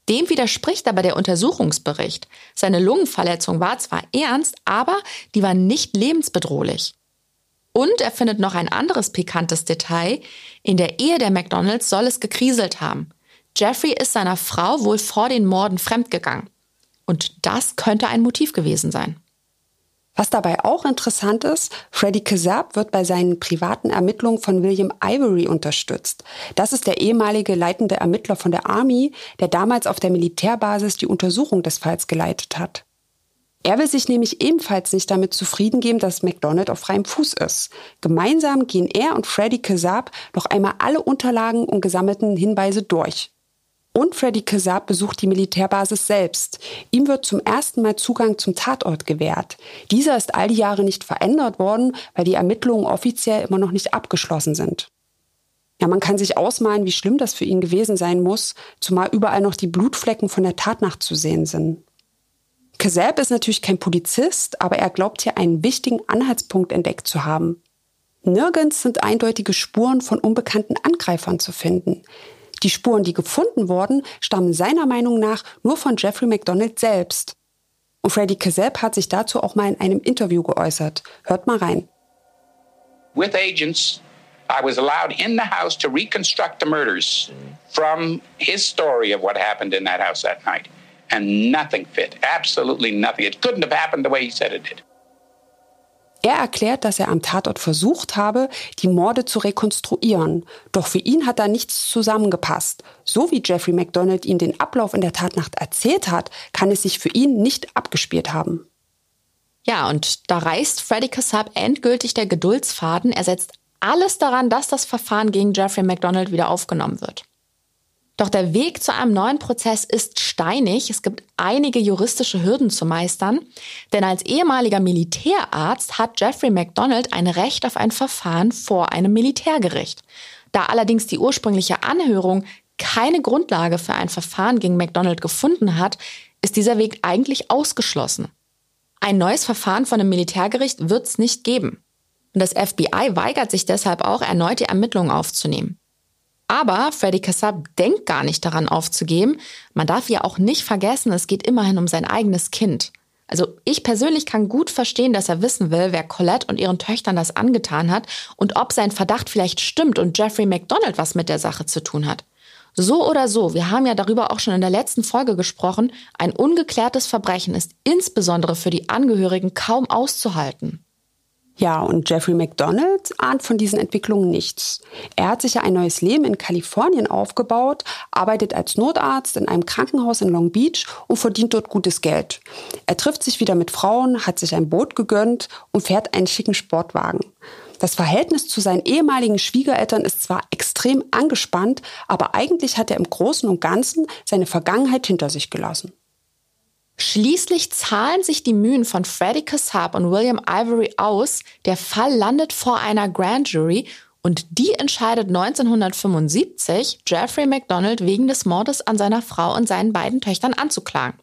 Dem widerspricht aber der Untersuchungsbericht. Seine Lungenverletzung war zwar ernst, aber die war nicht lebensbedrohlich. Und er findet noch ein anderes pikantes Detail. In der Ehe der McDonalds soll es gekriselt haben. Jeffrey ist seiner Frau wohl vor den Morden fremdgegangen. Und das könnte ein Motiv gewesen sein. Was dabei auch interessant ist, Freddy Kazab wird bei seinen privaten Ermittlungen von William Ivory unterstützt. Das ist der ehemalige leitende Ermittler von der Army, der damals auf der Militärbasis die Untersuchung des Falls geleitet hat. Er will sich nämlich ebenfalls nicht damit zufrieden geben, dass McDonald auf freiem Fuß ist. Gemeinsam gehen er und Freddy Kazab noch einmal alle Unterlagen und gesammelten Hinweise durch. Und Freddy Kazab besucht die Militärbasis selbst. Ihm wird zum ersten Mal Zugang zum Tatort gewährt. Dieser ist all die Jahre nicht verändert worden, weil die Ermittlungen offiziell immer noch nicht abgeschlossen sind. Ja, man kann sich ausmalen, wie schlimm das für ihn gewesen sein muss, zumal überall noch die Blutflecken von der Tatnacht zu sehen sind. Kazab ist natürlich kein Polizist, aber er glaubt hier einen wichtigen Anhaltspunkt entdeckt zu haben. Nirgends sind eindeutige Spuren von unbekannten Angreifern zu finden. Die Spuren, die gefunden wurden, stammen seiner Meinung nach nur von Jeffrey McDonald selbst. Und Freddy Kazeb hat sich dazu auch mal in einem Interview geäußert. Hört mal rein. With agents, I was allowed in the house to reconstruct the murders from his story of what happened in that house that night. And nothing fit. Absolutely nothing. It couldn't have happened the way he said it did. Er erklärt, dass er am Tatort versucht habe, die Morde zu rekonstruieren. Doch für ihn hat da nichts zusammengepasst. So wie Jeffrey McDonald ihm den Ablauf in der Tatnacht erzählt hat, kann es sich für ihn nicht abgespielt haben. Ja, und da reißt Freddy Kassab endgültig der Geduldsfaden. Er setzt alles daran, dass das Verfahren gegen Jeffrey McDonald wieder aufgenommen wird. Doch der Weg zu einem neuen Prozess ist steinig. Es gibt einige juristische Hürden zu meistern. Denn als ehemaliger Militärarzt hat Jeffrey McDonald ein Recht auf ein Verfahren vor einem Militärgericht. Da allerdings die ursprüngliche Anhörung keine Grundlage für ein Verfahren gegen McDonald gefunden hat, ist dieser Weg eigentlich ausgeschlossen. Ein neues Verfahren von einem Militärgericht wird es nicht geben. Und das FBI weigert sich deshalb auch, erneut die Ermittlungen aufzunehmen. Aber Freddy Kassab denkt gar nicht daran aufzugeben. Man darf ja auch nicht vergessen, es geht immerhin um sein eigenes Kind. Also ich persönlich kann gut verstehen, dass er wissen will, wer Colette und ihren Töchtern das angetan hat und ob sein Verdacht vielleicht stimmt und Jeffrey McDonald was mit der Sache zu tun hat. So oder so, wir haben ja darüber auch schon in der letzten Folge gesprochen, ein ungeklärtes Verbrechen ist insbesondere für die Angehörigen kaum auszuhalten. Ja, und Jeffrey McDonald ahnt von diesen Entwicklungen nichts. Er hat sich ja ein neues Leben in Kalifornien aufgebaut, arbeitet als Notarzt in einem Krankenhaus in Long Beach und verdient dort gutes Geld. Er trifft sich wieder mit Frauen, hat sich ein Boot gegönnt und fährt einen schicken Sportwagen. Das Verhältnis zu seinen ehemaligen Schwiegereltern ist zwar extrem angespannt, aber eigentlich hat er im Großen und Ganzen seine Vergangenheit hinter sich gelassen. Schließlich zahlen sich die Mühen von Freddie Kassab und William Ivory aus. Der Fall landet vor einer Grand Jury und die entscheidet 1975, Jeffrey McDonald wegen des Mordes an seiner Frau und seinen beiden Töchtern anzuklagen.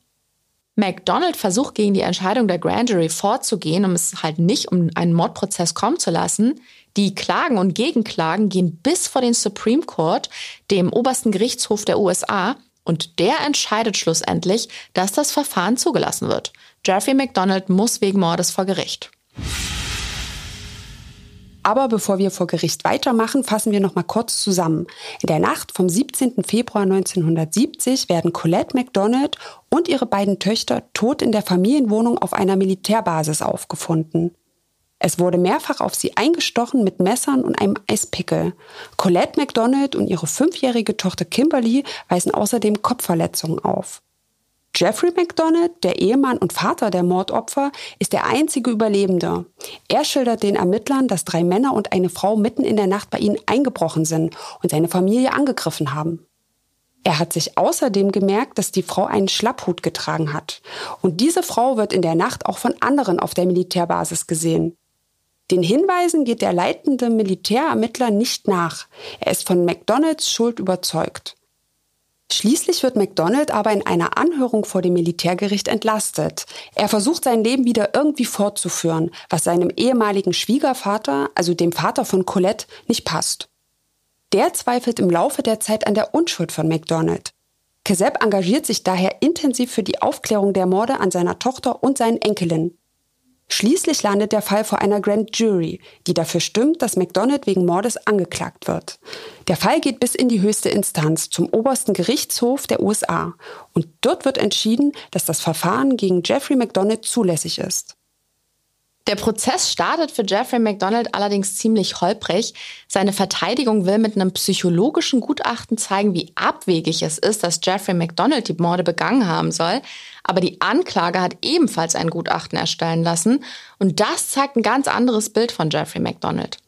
McDonald versucht gegen die Entscheidung der Grand Jury vorzugehen, um es halt nicht um einen Mordprozess kommen zu lassen. Die Klagen und Gegenklagen gehen bis vor den Supreme Court, dem obersten Gerichtshof der USA, und der entscheidet schlussendlich, dass das Verfahren zugelassen wird. Jeffrey McDonald muss wegen Mordes vor Gericht. Aber bevor wir vor Gericht weitermachen, fassen wir noch mal kurz zusammen. In der Nacht vom 17. Februar 1970 werden Colette McDonald und ihre beiden Töchter tot in der Familienwohnung auf einer Militärbasis aufgefunden. Es wurde mehrfach auf sie eingestochen mit Messern und einem Eispickel. Colette McDonald und ihre fünfjährige Tochter Kimberly weisen außerdem Kopfverletzungen auf. Jeffrey McDonald, der Ehemann und Vater der Mordopfer, ist der einzige Überlebende. Er schildert den Ermittlern, dass drei Männer und eine Frau mitten in der Nacht bei ihnen eingebrochen sind und seine Familie angegriffen haben. Er hat sich außerdem gemerkt, dass die Frau einen Schlapphut getragen hat. Und diese Frau wird in der Nacht auch von anderen auf der Militärbasis gesehen. Den Hinweisen geht der leitende Militärermittler nicht nach. Er ist von McDonalds Schuld überzeugt. Schließlich wird McDonald aber in einer Anhörung vor dem Militärgericht entlastet. Er versucht sein Leben wieder irgendwie fortzuführen, was seinem ehemaligen Schwiegervater, also dem Vater von Colette, nicht passt. Der zweifelt im Laufe der Zeit an der Unschuld von McDonald. Keseb engagiert sich daher intensiv für die Aufklärung der Morde an seiner Tochter und seinen Enkelin. Schließlich landet der Fall vor einer Grand Jury, die dafür stimmt, dass McDonald wegen Mordes angeklagt wird. Der Fall geht bis in die höchste Instanz, zum obersten Gerichtshof der USA. Und dort wird entschieden, dass das Verfahren gegen Jeffrey McDonald zulässig ist. Der Prozess startet für Jeffrey McDonald allerdings ziemlich holprig. Seine Verteidigung will mit einem psychologischen Gutachten zeigen, wie abwegig es ist, dass Jeffrey McDonald die Morde begangen haben soll. Aber die Anklage hat ebenfalls ein Gutachten erstellen lassen. Und das zeigt ein ganz anderes Bild von Jeffrey McDonald.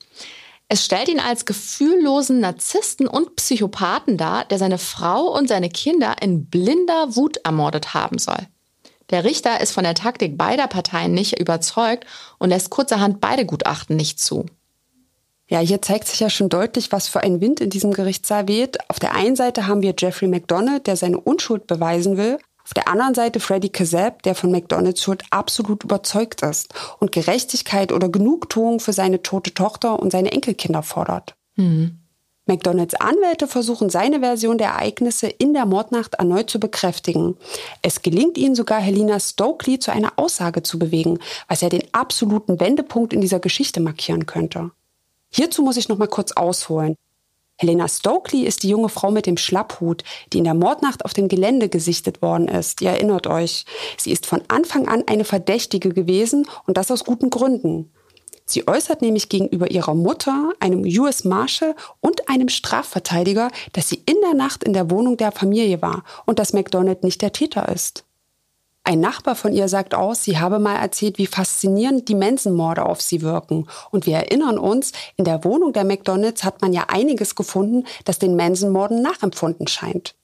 Es stellt ihn als gefühllosen Narzissten und Psychopathen dar, der seine Frau und seine Kinder in blinder Wut ermordet haben soll. Der Richter ist von der Taktik beider Parteien nicht überzeugt und lässt kurzerhand beide Gutachten nicht zu. Ja, hier zeigt sich ja schon deutlich, was für ein Wind in diesem Gerichtssaal weht. Auf der einen Seite haben wir Jeffrey McDonald, der seine Unschuld beweisen will. Auf der anderen Seite Freddy Kazab, der von McDonalds Schuld absolut überzeugt ist und Gerechtigkeit oder Genugtuung für seine tote Tochter und seine Enkelkinder fordert. Mhm. McDonalds Anwälte versuchen seine Version der Ereignisse in der Mordnacht erneut zu bekräftigen. Es gelingt ihnen sogar, Helena Stokely zu einer Aussage zu bewegen, was ja den absoluten Wendepunkt in dieser Geschichte markieren könnte. Hierzu muss ich noch mal kurz ausholen. Helena Stokely ist die junge Frau mit dem Schlapphut, die in der Mordnacht auf dem Gelände gesichtet worden ist. Ihr erinnert euch. Sie ist von Anfang an eine Verdächtige gewesen und das aus guten Gründen. Sie äußert nämlich gegenüber ihrer Mutter, einem US Marshal und einem Strafverteidiger, dass sie in der Nacht in der Wohnung der Familie war und dass McDonald nicht der Täter ist. Ein Nachbar von ihr sagt aus, sie habe mal erzählt, wie faszinierend die Mensenmorde auf sie wirken. Und wir erinnern uns, in der Wohnung der McDonalds hat man ja einiges gefunden, das den Mensenmorden nachempfunden scheint.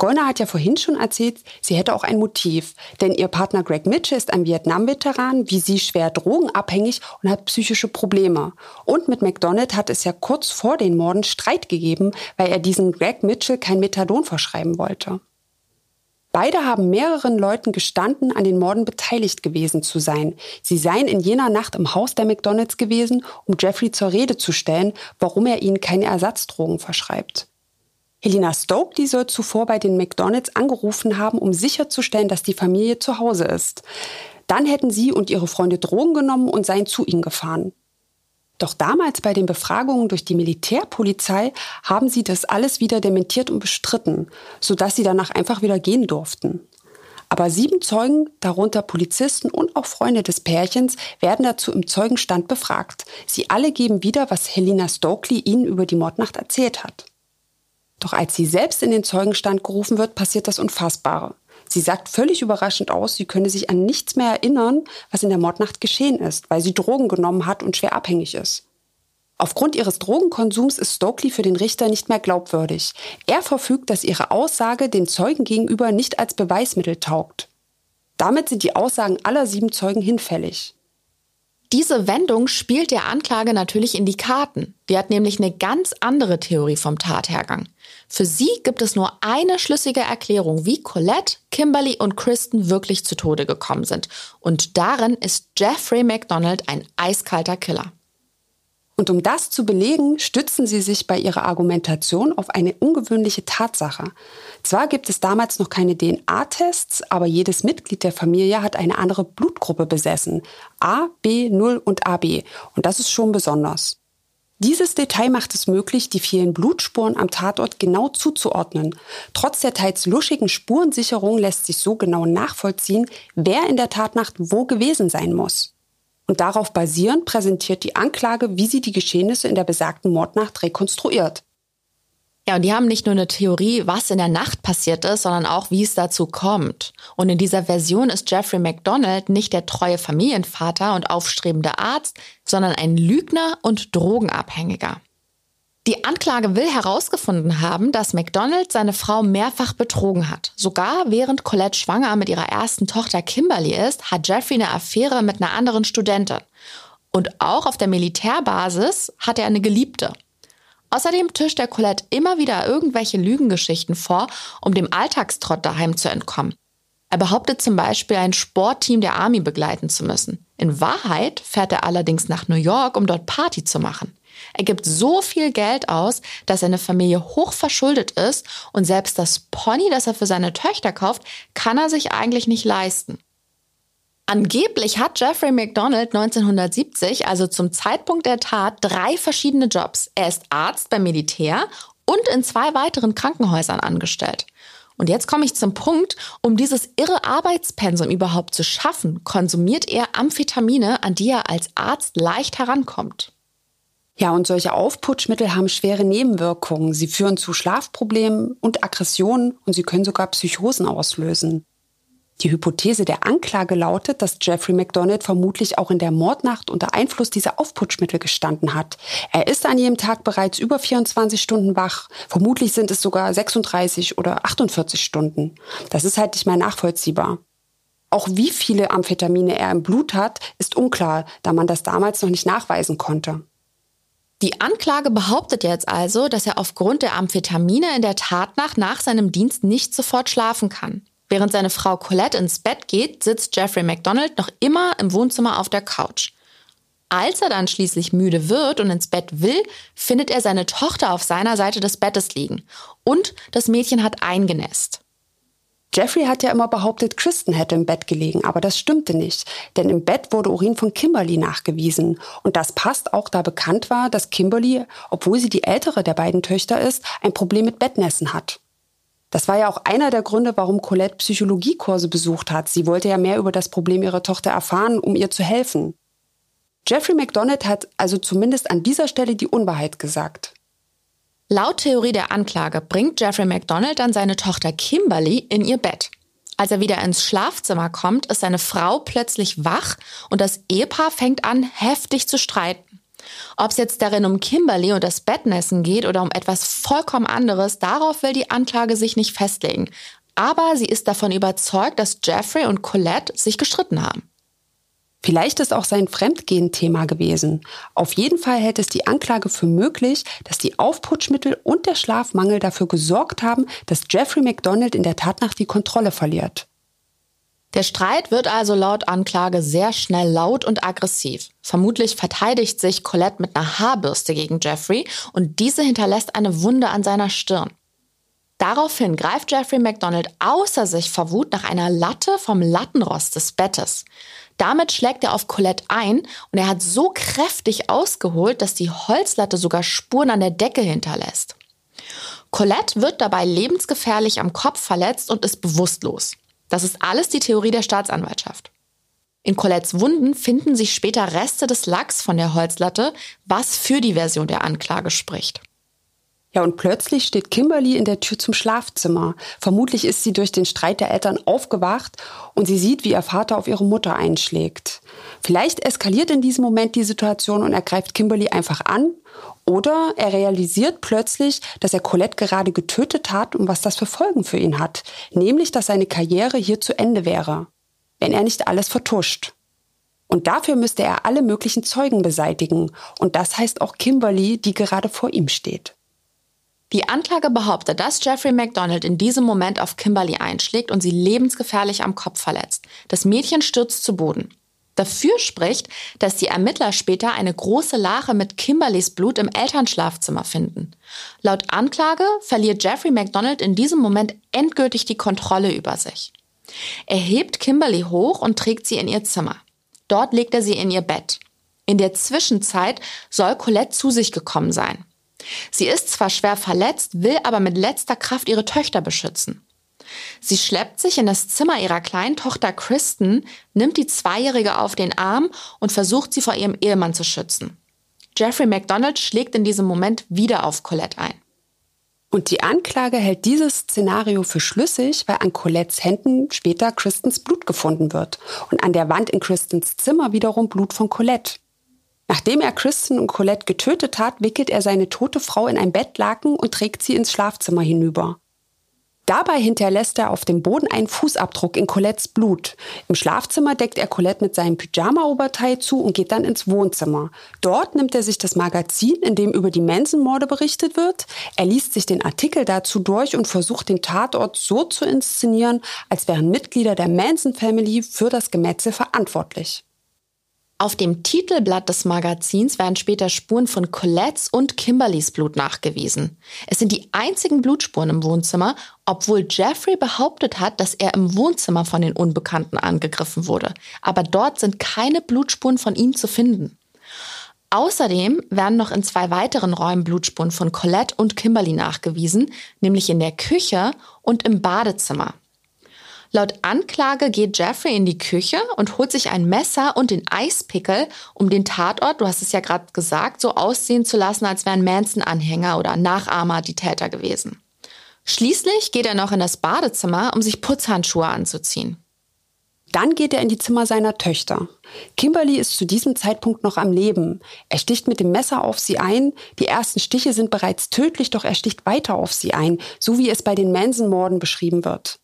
Gollner hat ja vorhin schon erzählt, sie hätte auch ein Motiv, denn ihr Partner Greg Mitchell ist ein Vietnam-Veteran, wie sie schwer drogenabhängig und hat psychische Probleme. Und mit McDonald hat es ja kurz vor den Morden Streit gegeben, weil er diesen Greg Mitchell kein Methadon verschreiben wollte. Beide haben mehreren Leuten gestanden, an den Morden beteiligt gewesen zu sein. Sie seien in jener Nacht im Haus der McDonalds gewesen, um Jeffrey zur Rede zu stellen, warum er ihnen keine Ersatzdrogen verschreibt. Helena Stokely soll zuvor bei den McDonalds angerufen haben, um sicherzustellen, dass die Familie zu Hause ist. Dann hätten sie und ihre Freunde Drogen genommen und seien zu ihnen gefahren. Doch damals bei den Befragungen durch die Militärpolizei haben sie das alles wieder dementiert und bestritten, sodass sie danach einfach wieder gehen durften. Aber sieben Zeugen, darunter Polizisten und auch Freunde des Pärchens, werden dazu im Zeugenstand befragt. Sie alle geben wieder, was Helena Stokely ihnen über die Mordnacht erzählt hat. Doch als sie selbst in den Zeugenstand gerufen wird, passiert das Unfassbare. Sie sagt völlig überraschend aus, sie könne sich an nichts mehr erinnern, was in der Mordnacht geschehen ist, weil sie Drogen genommen hat und schwer abhängig ist. Aufgrund ihres Drogenkonsums ist Stokely für den Richter nicht mehr glaubwürdig. Er verfügt, dass ihre Aussage den Zeugen gegenüber nicht als Beweismittel taugt. Damit sind die Aussagen aller sieben Zeugen hinfällig. Diese Wendung spielt der Anklage natürlich in die Karten. Die hat nämlich eine ganz andere Theorie vom Tathergang. Für sie gibt es nur eine schlüssige Erklärung, wie Colette, Kimberly und Kristen wirklich zu Tode gekommen sind. Und darin ist Jeffrey McDonald ein eiskalter Killer. Und um das zu belegen, stützen sie sich bei ihrer Argumentation auf eine ungewöhnliche Tatsache. Zwar gibt es damals noch keine DNA-Tests, aber jedes Mitglied der Familie hat eine andere Blutgruppe besessen. A, B, 0 und AB. Und das ist schon besonders. Dieses Detail macht es möglich, die vielen Blutspuren am Tatort genau zuzuordnen. Trotz der teils luschigen Spurensicherung lässt sich so genau nachvollziehen, wer in der Tatnacht wo gewesen sein muss. Und darauf basierend präsentiert die Anklage, wie sie die Geschehnisse in der besagten Mordnacht rekonstruiert. Ja, und die haben nicht nur eine Theorie, was in der Nacht passiert ist, sondern auch, wie es dazu kommt. Und in dieser Version ist Jeffrey McDonald nicht der treue Familienvater und aufstrebende Arzt, sondern ein Lügner und Drogenabhängiger. Die Anklage will herausgefunden haben, dass McDonald seine Frau mehrfach betrogen hat. Sogar während Colette schwanger mit ihrer ersten Tochter Kimberly ist, hat Jeffrey eine Affäre mit einer anderen Studentin. Und auch auf der Militärbasis hat er eine Geliebte. Außerdem tischt er Colette immer wieder irgendwelche Lügengeschichten vor, um dem Alltagstrott daheim zu entkommen. Er behauptet zum Beispiel, ein Sportteam der Army begleiten zu müssen. In Wahrheit fährt er allerdings nach New York, um dort Party zu machen. Er gibt so viel Geld aus, dass seine Familie hoch verschuldet ist und selbst das Pony, das er für seine Töchter kauft, kann er sich eigentlich nicht leisten. Angeblich hat Jeffrey McDonald 1970, also zum Zeitpunkt der Tat, drei verschiedene Jobs. Er ist Arzt beim Militär und in zwei weiteren Krankenhäusern angestellt. Und jetzt komme ich zum Punkt, um dieses irre Arbeitspensum überhaupt zu schaffen, konsumiert er Amphetamine, an die er als Arzt leicht herankommt. Ja, und solche Aufputschmittel haben schwere Nebenwirkungen. Sie führen zu Schlafproblemen und Aggressionen und sie können sogar Psychosen auslösen. Die Hypothese der Anklage lautet, dass Jeffrey McDonald vermutlich auch in der Mordnacht unter Einfluss dieser Aufputschmittel gestanden hat. Er ist an jedem Tag bereits über 24 Stunden wach. Vermutlich sind es sogar 36 oder 48 Stunden. Das ist halt nicht mehr nachvollziehbar. Auch wie viele Amphetamine er im Blut hat, ist unklar, da man das damals noch nicht nachweisen konnte. Die Anklage behauptet jetzt also, dass er aufgrund der Amphetamine in der Tatnacht nach seinem Dienst nicht sofort schlafen kann. Während seine Frau Colette ins Bett geht, sitzt Jeffrey McDonald noch immer im Wohnzimmer auf der Couch. Als er dann schließlich müde wird und ins Bett will, findet er seine Tochter auf seiner Seite des Bettes liegen. Und das Mädchen hat eingenässt. Jeffrey hat ja immer behauptet, Kristen hätte im Bett gelegen, aber das stimmte nicht, denn im Bett wurde Urin von Kimberly nachgewiesen. Und das passt auch, da bekannt war, dass Kimberly, obwohl sie die ältere der beiden Töchter ist, ein Problem mit Bettnässen hat. Das war ja auch einer der Gründe, warum Colette Psychologiekurse besucht hat. Sie wollte ja mehr über das Problem ihrer Tochter erfahren, um ihr zu helfen. Jeffrey McDonald hat also zumindest an dieser Stelle die Unwahrheit gesagt. Laut Theorie der Anklage bringt Jeffrey McDonald dann seine Tochter Kimberly in ihr Bett. Als er wieder ins Schlafzimmer kommt, ist seine Frau plötzlich wach und das Ehepaar fängt an, heftig zu streiten. Ob es jetzt darin um Kimberly und das Bettnessen geht oder um etwas vollkommen anderes, darauf will die Anklage sich nicht festlegen. Aber sie ist davon überzeugt, dass Jeffrey und Colette sich gestritten haben. Vielleicht ist auch sein Fremdgehen Thema gewesen. Auf jeden Fall hält es die Anklage für möglich, dass die Aufputschmittel und der Schlafmangel dafür gesorgt haben, dass Jeffrey McDonald in der Tatnacht die Kontrolle verliert. Der Streit wird also laut Anklage sehr schnell laut und aggressiv. Vermutlich verteidigt sich Colette mit einer Haarbürste gegen Jeffrey und diese hinterlässt eine Wunde an seiner Stirn. Daraufhin greift Jeffrey McDonald außer sich vor Wut nach einer Latte vom Lattenrost des Bettes. Damit schlägt er auf Colette ein und er hat so kräftig ausgeholt, dass die Holzlatte sogar Spuren an der Decke hinterlässt. Colette wird dabei lebensgefährlich am Kopf verletzt und ist bewusstlos. Das ist alles die Theorie der Staatsanwaltschaft. In Colettes Wunden finden sich später Reste des Lacks von der Holzlatte, was für die Version der Anklage spricht. Ja, und plötzlich steht Kimberly in der Tür zum Schlafzimmer. Vermutlich ist sie durch den Streit der Eltern aufgewacht und sie sieht, wie ihr Vater auf ihre Mutter einschlägt. Vielleicht eskaliert in diesem Moment die Situation und er greift Kimberly einfach an oder er realisiert plötzlich, dass er Colette gerade getötet hat und was das für Folgen für ihn hat. Nämlich, dass seine Karriere hier zu Ende wäre, wenn er nicht alles vertuscht. Und dafür müsste er alle möglichen Zeugen beseitigen. Und das heißt auch Kimberly, die gerade vor ihm steht. Die Anklage behauptet, dass Jeffrey McDonald in diesem Moment auf Kimberly einschlägt und sie lebensgefährlich am Kopf verletzt. Das Mädchen stürzt zu Boden. Dafür spricht, dass die Ermittler später eine große Lache mit Kimberlys Blut im Elternschlafzimmer finden. Laut Anklage verliert Jeffrey McDonald in diesem Moment endgültig die Kontrolle über sich. Er hebt Kimberly hoch und trägt sie in ihr Zimmer. Dort legt er sie in ihr Bett. In der Zwischenzeit soll Colette zu sich gekommen sein. Sie ist zwar schwer verletzt, will aber mit letzter Kraft ihre Töchter beschützen. Sie schleppt sich in das Zimmer ihrer kleinen Tochter Kristen, nimmt die Zweijährige auf den Arm und versucht sie vor ihrem Ehemann zu schützen. Jeffrey McDonald schlägt in diesem Moment wieder auf Colette ein. Und die Anklage hält dieses Szenario für schlüssig, weil an Colettes Händen später Kristens Blut gefunden wird und an der Wand in Kristens Zimmer wiederum Blut von Colette. Nachdem er Kristen und Colette getötet hat, wickelt er seine tote Frau in ein Bettlaken und trägt sie ins Schlafzimmer hinüber. Dabei hinterlässt er auf dem Boden einen Fußabdruck in Colettes Blut. Im Schlafzimmer deckt er Colette mit seinem Pyjama-Oberteil zu und geht dann ins Wohnzimmer. Dort nimmt er sich das Magazin, in dem über die Manson-Morde berichtet wird. Er liest sich den Artikel dazu durch und versucht den Tatort so zu inszenieren, als wären Mitglieder der Manson-Family für das Gemetzel verantwortlich. Auf dem Titelblatt des Magazins werden später Spuren von Colettes und Kimberlys Blut nachgewiesen. Es sind die einzigen Blutspuren im Wohnzimmer, obwohl Jeffrey behauptet hat, dass er im Wohnzimmer von den Unbekannten angegriffen wurde. Aber dort sind keine Blutspuren von ihm zu finden. Außerdem werden noch in zwei weiteren Räumen Blutspuren von Colette und Kimberly nachgewiesen, nämlich in der Küche und im Badezimmer. Laut Anklage geht Jeffrey in die Küche und holt sich ein Messer und den Eispickel, um den Tatort, du hast es ja gerade gesagt, so aussehen zu lassen, als wären Manson-Anhänger oder Nachahmer die Täter gewesen. Schließlich geht er noch in das Badezimmer, um sich Putzhandschuhe anzuziehen. Dann geht er in die Zimmer seiner Töchter. Kimberly ist zu diesem Zeitpunkt noch am Leben. Er sticht mit dem Messer auf sie ein. Die ersten Stiche sind bereits tödlich, doch er sticht weiter auf sie ein, so wie es bei den Manson-Morden beschrieben wird.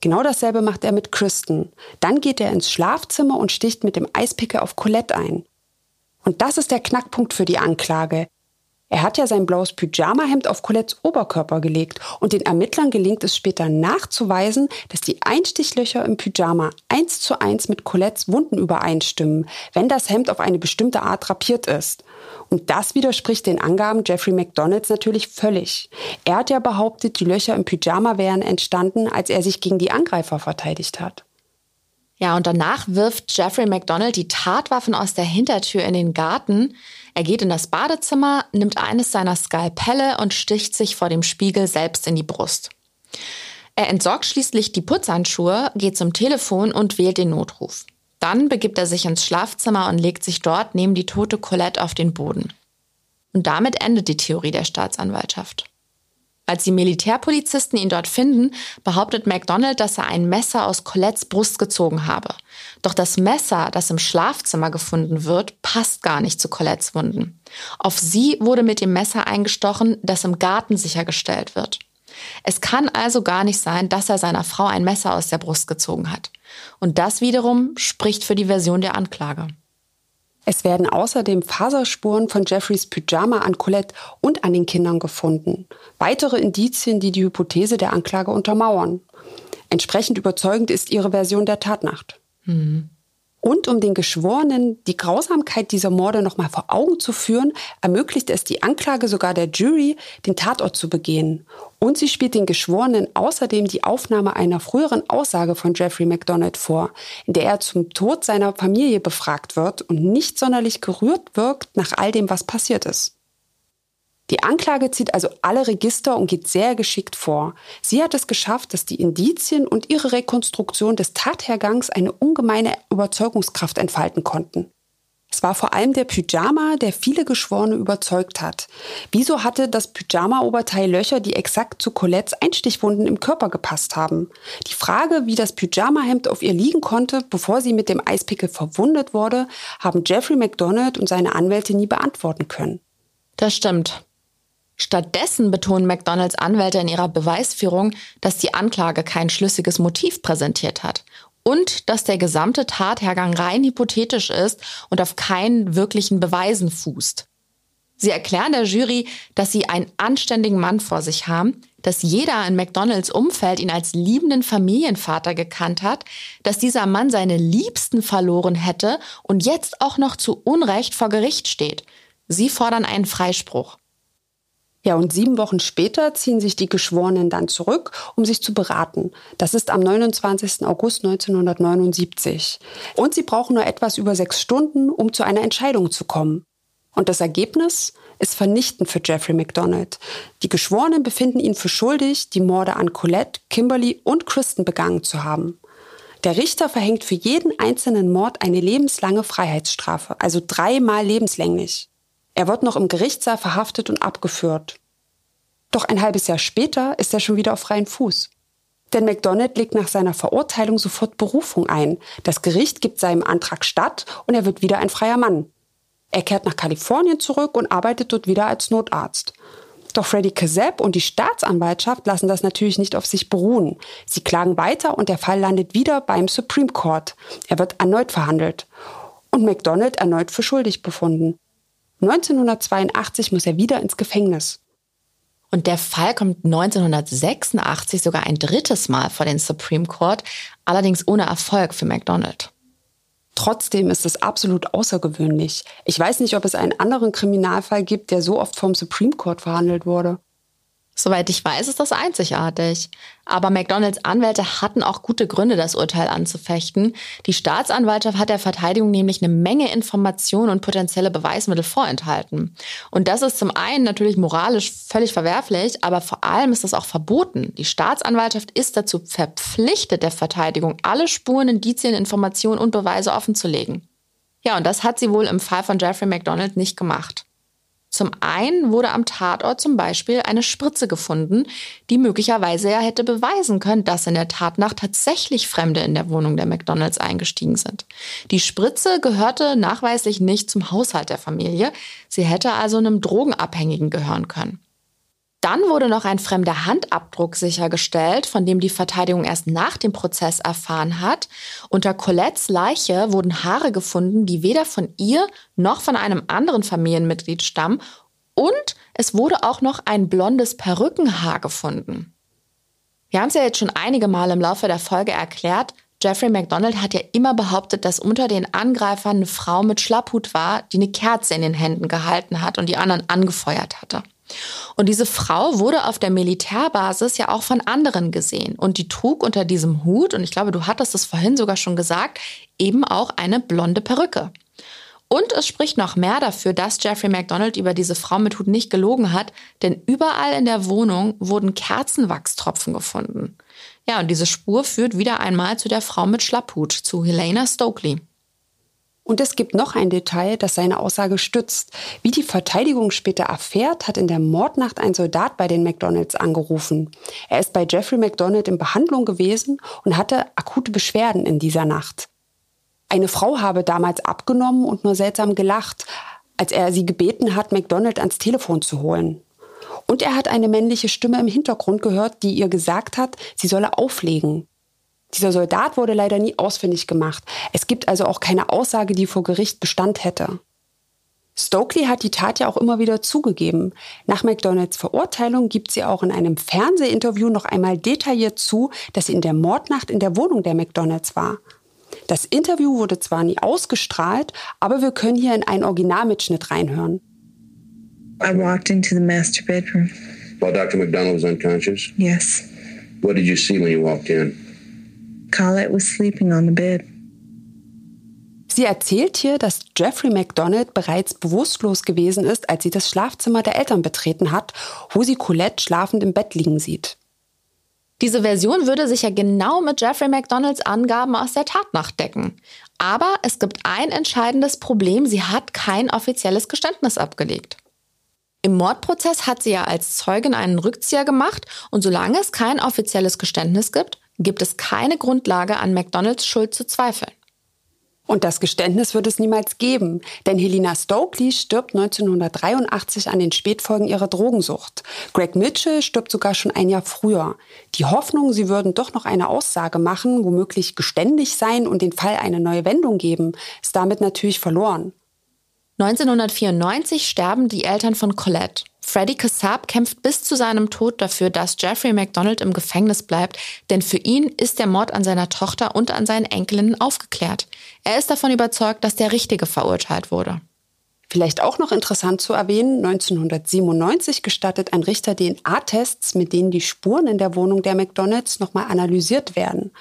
Genau dasselbe macht er mit Kristen. Dann geht er ins Schlafzimmer und sticht mit dem Eispicker auf Colette ein. Und das ist der Knackpunkt für die Anklage. Er hat ja sein blaues Pyjamahemd auf Colettes Oberkörper gelegt und den Ermittlern gelingt es später nachzuweisen, dass die Einstichlöcher im Pyjama eins zu eins mit Colettes Wunden übereinstimmen, wenn das Hemd auf eine bestimmte Art drapiert ist. Und das widerspricht den Angaben Jeffrey McDonalds natürlich völlig. Er hat ja behauptet, die Löcher im Pyjama wären entstanden, als er sich gegen die Angreifer verteidigt hat. Ja, und danach wirft Jeffrey McDonald die Tatwaffen aus der Hintertür in den Garten. Er geht in das Badezimmer, nimmt eines seiner Skalpelle und sticht sich vor dem Spiegel selbst in die Brust. Er entsorgt schließlich die Putzhandschuhe, geht zum Telefon und wählt den Notruf. Dann begibt er sich ins Schlafzimmer und legt sich dort neben die tote Colette auf den Boden. Und damit endet die Theorie der Staatsanwaltschaft. Als die Militärpolizisten ihn dort finden, behauptet MacDonald, dass er ein Messer aus Colettes Brust gezogen habe. Doch das Messer, das im Schlafzimmer gefunden wird, passt gar nicht zu Colettes Wunden. Auf sie wurde mit dem Messer eingestochen, das im Garten sichergestellt wird. Es kann also gar nicht sein, dass er seiner Frau ein Messer aus der Brust gezogen hat. Und das wiederum spricht für die Version der Anklage. Es werden außerdem Faserspuren von Jeffreys Pyjama an Colette und an den Kindern gefunden. Weitere Indizien, die die Hypothese der Anklage untermauern. Entsprechend überzeugend ist ihre Version der Tatnacht. Mhm. Und um den Geschworenen die Grausamkeit dieser Morde nochmal vor Augen zu führen, ermöglicht es die Anklage sogar der Jury, den Tatort zu begehen. Und sie spielt den Geschworenen außerdem die Aufnahme einer früheren Aussage von Jeffrey MacDonald vor, in der er zum Tod seiner Familie befragt wird und nicht sonderlich gerührt wirkt nach all dem, was passiert ist. Die Anklage zieht also alle Register und geht sehr geschickt vor. Sie hat es geschafft, dass die Indizien und ihre Rekonstruktion des Tathergangs eine ungemeine Überzeugungskraft entfalten konnten. Es war vor allem der Pyjama, der viele Geschworene überzeugt hat. Wieso hatte das Pyjama-Oberteil Löcher, die exakt zu Colettes Einstichwunden im Körper gepasst haben? Die Frage, wie das Pyjama-Hemd auf ihr liegen konnte, bevor sie mit dem Eispickel verwundet wurde, haben Jeffrey McDonald und seine Anwälte nie beantworten können. Das stimmt. Stattdessen betonen McDonalds Anwälte in ihrer Beweisführung, dass die Anklage kein schlüssiges Motiv präsentiert hat und dass der gesamte Tathergang rein hypothetisch ist und auf keinen wirklichen Beweisen fußt. Sie erklären der Jury, dass sie einen anständigen Mann vor sich haben, dass jeder in McDonalds Umfeld ihn als liebenden Familienvater gekannt hat, dass dieser Mann seine Liebsten verloren hätte und jetzt auch noch zu Unrecht vor Gericht steht. Sie fordern einen Freispruch. Ja, und sieben Wochen später ziehen sich die Geschworenen dann zurück, um sich zu beraten. Das ist am 29. August 1979. Und sie brauchen nur etwas über sechs Stunden, um zu einer Entscheidung zu kommen. Und das Ergebnis ist vernichtend für Jeffrey McDonald. Die Geschworenen befinden ihn für schuldig, die Morde an Colette, Kimberly und Kristen begangen zu haben. Der Richter verhängt für jeden einzelnen Mord eine lebenslange Freiheitsstrafe, also dreimal lebenslänglich. Er wird noch im Gerichtssaal verhaftet und abgeführt. Doch ein halbes Jahr später ist er schon wieder auf freien Fuß. Denn McDonald legt nach seiner Verurteilung sofort Berufung ein. Das Gericht gibt seinem Antrag statt und er wird wieder ein freier Mann. Er kehrt nach Kalifornien zurück und arbeitet dort wieder als Notarzt. Doch Freddy Kazeb und die Staatsanwaltschaft lassen das natürlich nicht auf sich beruhen. Sie klagen weiter und der Fall landet wieder beim Supreme Court. Er wird erneut verhandelt. Und McDonald erneut für schuldig befunden. 1982 muss er wieder ins Gefängnis. Und der Fall kommt 1986 sogar ein drittes Mal vor den Supreme Court, allerdings ohne Erfolg für McDonald. Trotzdem ist es absolut außergewöhnlich. Ich weiß nicht, ob es einen anderen Kriminalfall gibt, der so oft vom Supreme Court verhandelt wurde. Soweit ich weiß, ist das einzigartig. Aber McDonalds Anwälte hatten auch gute Gründe, das Urteil anzufechten. Die Staatsanwaltschaft hat der Verteidigung nämlich eine Menge Informationen und potenzielle Beweismittel vorenthalten. Und das ist zum einen natürlich moralisch völlig verwerflich, aber vor allem ist das auch verboten. Die Staatsanwaltschaft ist dazu verpflichtet, der Verteidigung alle Spuren, Indizien, Informationen und Beweise offenzulegen. Ja, und das hat sie wohl im Fall von Jeffrey McDonald nicht gemacht. Zum einen wurde am Tatort zum Beispiel eine Spritze gefunden, die möglicherweise ja hätte beweisen können, dass in der Tatnacht tatsächlich Fremde in der Wohnung der McDonalds eingestiegen sind. Die Spritze gehörte nachweislich nicht zum Haushalt der Familie. Sie hätte also einem Drogenabhängigen gehören können. Dann wurde noch ein fremder Handabdruck sichergestellt, von dem die Verteidigung erst nach dem Prozess erfahren hat. Unter Colettes Leiche wurden Haare gefunden, die weder von ihr noch von einem anderen Familienmitglied stammen. Und es wurde auch noch ein blondes Perückenhaar gefunden. Wir haben es ja jetzt schon einige Mal im Laufe der Folge erklärt. Jeffrey McDonald hat ja immer behauptet, dass unter den Angreifern eine Frau mit Schlapphut war, die eine Kerze in den Händen gehalten hat und die anderen angefeuert hatte. Und diese Frau wurde auf der Militärbasis ja auch von anderen gesehen. Und die trug unter diesem Hut, und ich glaube, du hattest es vorhin sogar schon gesagt, eben auch eine blonde Perücke. Und es spricht noch mehr dafür, dass Jeffrey McDonald über diese Frau mit Hut nicht gelogen hat, denn überall in der Wohnung wurden Kerzenwachstropfen gefunden. Ja, und diese Spur führt wieder einmal zu der Frau mit Schlapphut, zu Helena Stokely. Und es gibt noch ein Detail, das seine Aussage stützt. Wie die Verteidigung später erfährt, hat in der Mordnacht ein Soldat bei den McDonalds angerufen. Er ist bei Jeffrey McDonald in Behandlung gewesen und hatte akute Beschwerden in dieser Nacht. Eine Frau habe damals abgenommen und nur seltsam gelacht, als er sie gebeten hat, McDonald ans Telefon zu holen. Und er hat eine männliche Stimme im Hintergrund gehört, die ihr gesagt hat, sie solle auflegen. Dieser Soldat wurde leider nie ausfindig gemacht. Es gibt also auch keine Aussage, die vor Gericht Bestand hätte. Stokely hat die Tat ja auch immer wieder zugegeben. Nach McDonalds Verurteilung gibt sie auch in einem Fernsehinterview noch einmal detailliert zu, dass sie in der Mordnacht in der Wohnung der McDonalds war. Das Interview wurde zwar nie ausgestrahlt, aber wir können hier in einen Originalmitschnitt reinhören. I walked into the master bedroom. While Dr. McDonald was unconscious? Yes. What did you see when you walked in? Colette was sleeping on the bed. Sie erzählt hier, dass Jeffrey McDonald bereits bewusstlos gewesen ist, als sie das Schlafzimmer der Eltern betreten hat, wo sie Colette schlafend im Bett liegen sieht. Diese Version würde sich ja genau mit Jeffrey McDonalds Angaben aus der Tatnacht decken. Aber es gibt ein entscheidendes Problem, sie hat kein offizielles Geständnis abgelegt. Im Mordprozess hat sie ja als Zeugin einen Rückzieher gemacht und solange es kein offizielles Geständnis gibt, gibt es keine Grundlage, an McDonalds Schuld zu zweifeln. Und das Geständnis wird es niemals geben, denn Helena Stokely stirbt 1983 an den Spätfolgen ihrer Drogensucht. Greg Mitchell stirbt sogar schon ein Jahr früher. Die Hoffnung, sie würden doch noch eine Aussage machen, womöglich geständig sein und den Fall eine neue Wendung geben, ist damit natürlich verloren. 1994 sterben die Eltern von Colette. Freddie Kassab kämpft bis zu seinem Tod dafür, dass Jeffrey McDonald im Gefängnis bleibt, denn für ihn ist der Mord an seiner Tochter und an seinen Enkelinnen aufgeklärt. Er ist davon überzeugt, dass der Richtige verurteilt wurde. Vielleicht auch noch interessant zu erwähnen, 1997 gestattet ein Richter DNA-Tests, mit denen die Spuren in der Wohnung der McDonalds nochmal analysiert werden.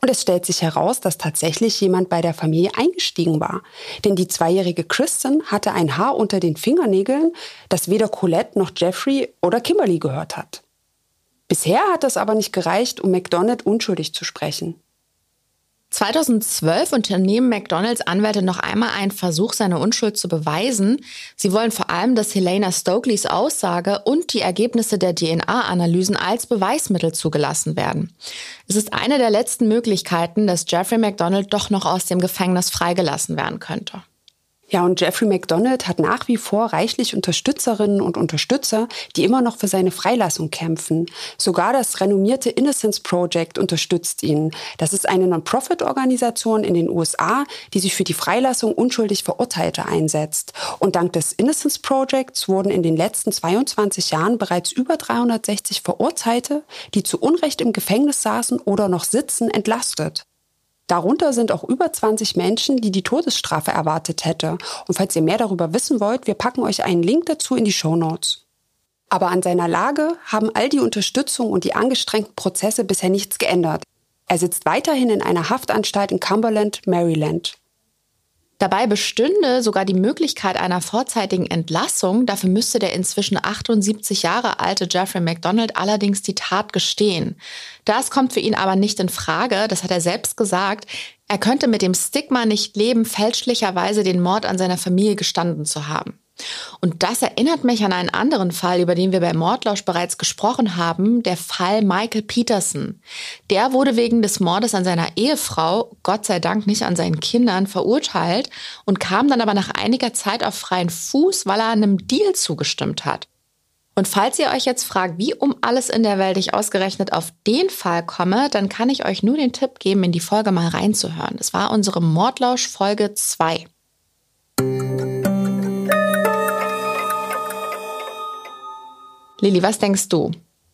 Und es stellt sich heraus, dass tatsächlich jemand bei der Familie eingestiegen war. Denn die zweijährige Kristen hatte ein Haar unter den Fingernägeln, das weder Colette noch Jeffrey oder Kimberly gehört hat. Bisher hat das aber nicht gereicht, um McDonald unschuldig zu sprechen. 2012 unternehmen McDonalds Anwälte noch einmal einen Versuch, seine Unschuld zu beweisen. Sie wollen vor allem, dass Helena Stokeleys Aussage und die Ergebnisse der DNA-Analysen als Beweismittel zugelassen werden. Es ist eine der letzten Möglichkeiten, dass Jeffrey McDonald doch noch aus dem Gefängnis freigelassen werden könnte. Ja, und Jeffrey McDonald hat nach wie vor reichlich Unterstützerinnen und Unterstützer, die immer noch für seine Freilassung kämpfen. Sogar das renommierte Innocence Project unterstützt ihn. Das ist eine Non-Profit-Organisation in den USA, die sich für die Freilassung unschuldig Verurteilter einsetzt. Und dank des Innocence Projects wurden in den letzten 22 Jahren bereits über 360 Verurteilte, die zu Unrecht im Gefängnis saßen oder noch sitzen, entlastet. Darunter sind auch über 20 Menschen, die die Todesstrafe erwartet hätte. Und falls ihr mehr darüber wissen wollt, wir packen euch einen Link dazu in die Show Notes. Aber an seiner Lage haben all die Unterstützung und die angestrengten Prozesse bisher nichts geändert. Er sitzt weiterhin in einer Haftanstalt in Cumberland, Maryland. Dabei bestünde sogar die Möglichkeit einer vorzeitigen Entlassung. Dafür müsste der inzwischen 78 Jahre alte Jeffrey MacDonald allerdings die Tat gestehen. Das kommt für ihn aber nicht in Frage, das hat er selbst gesagt. Er könnte mit dem Stigma nicht leben, fälschlicherweise den Mord an seiner Familie gestanden zu haben. Und das erinnert mich an einen anderen Fall, über den wir bei Mordlausch bereits gesprochen haben, der Fall Michael Peterson. Der wurde wegen des Mordes an seiner Ehefrau, Gott sei Dank nicht an seinen Kindern, verurteilt und kam dann aber nach einiger Zeit auf freien Fuß, weil er einem Deal zugestimmt hat. Und falls ihr euch jetzt fragt, wie um alles in der Welt ich ausgerechnet auf den Fall komme, dann kann ich euch nur den Tipp geben, in die Folge mal reinzuhören. Das war unsere Mordlausch Folge 2. Lili, was denkst du?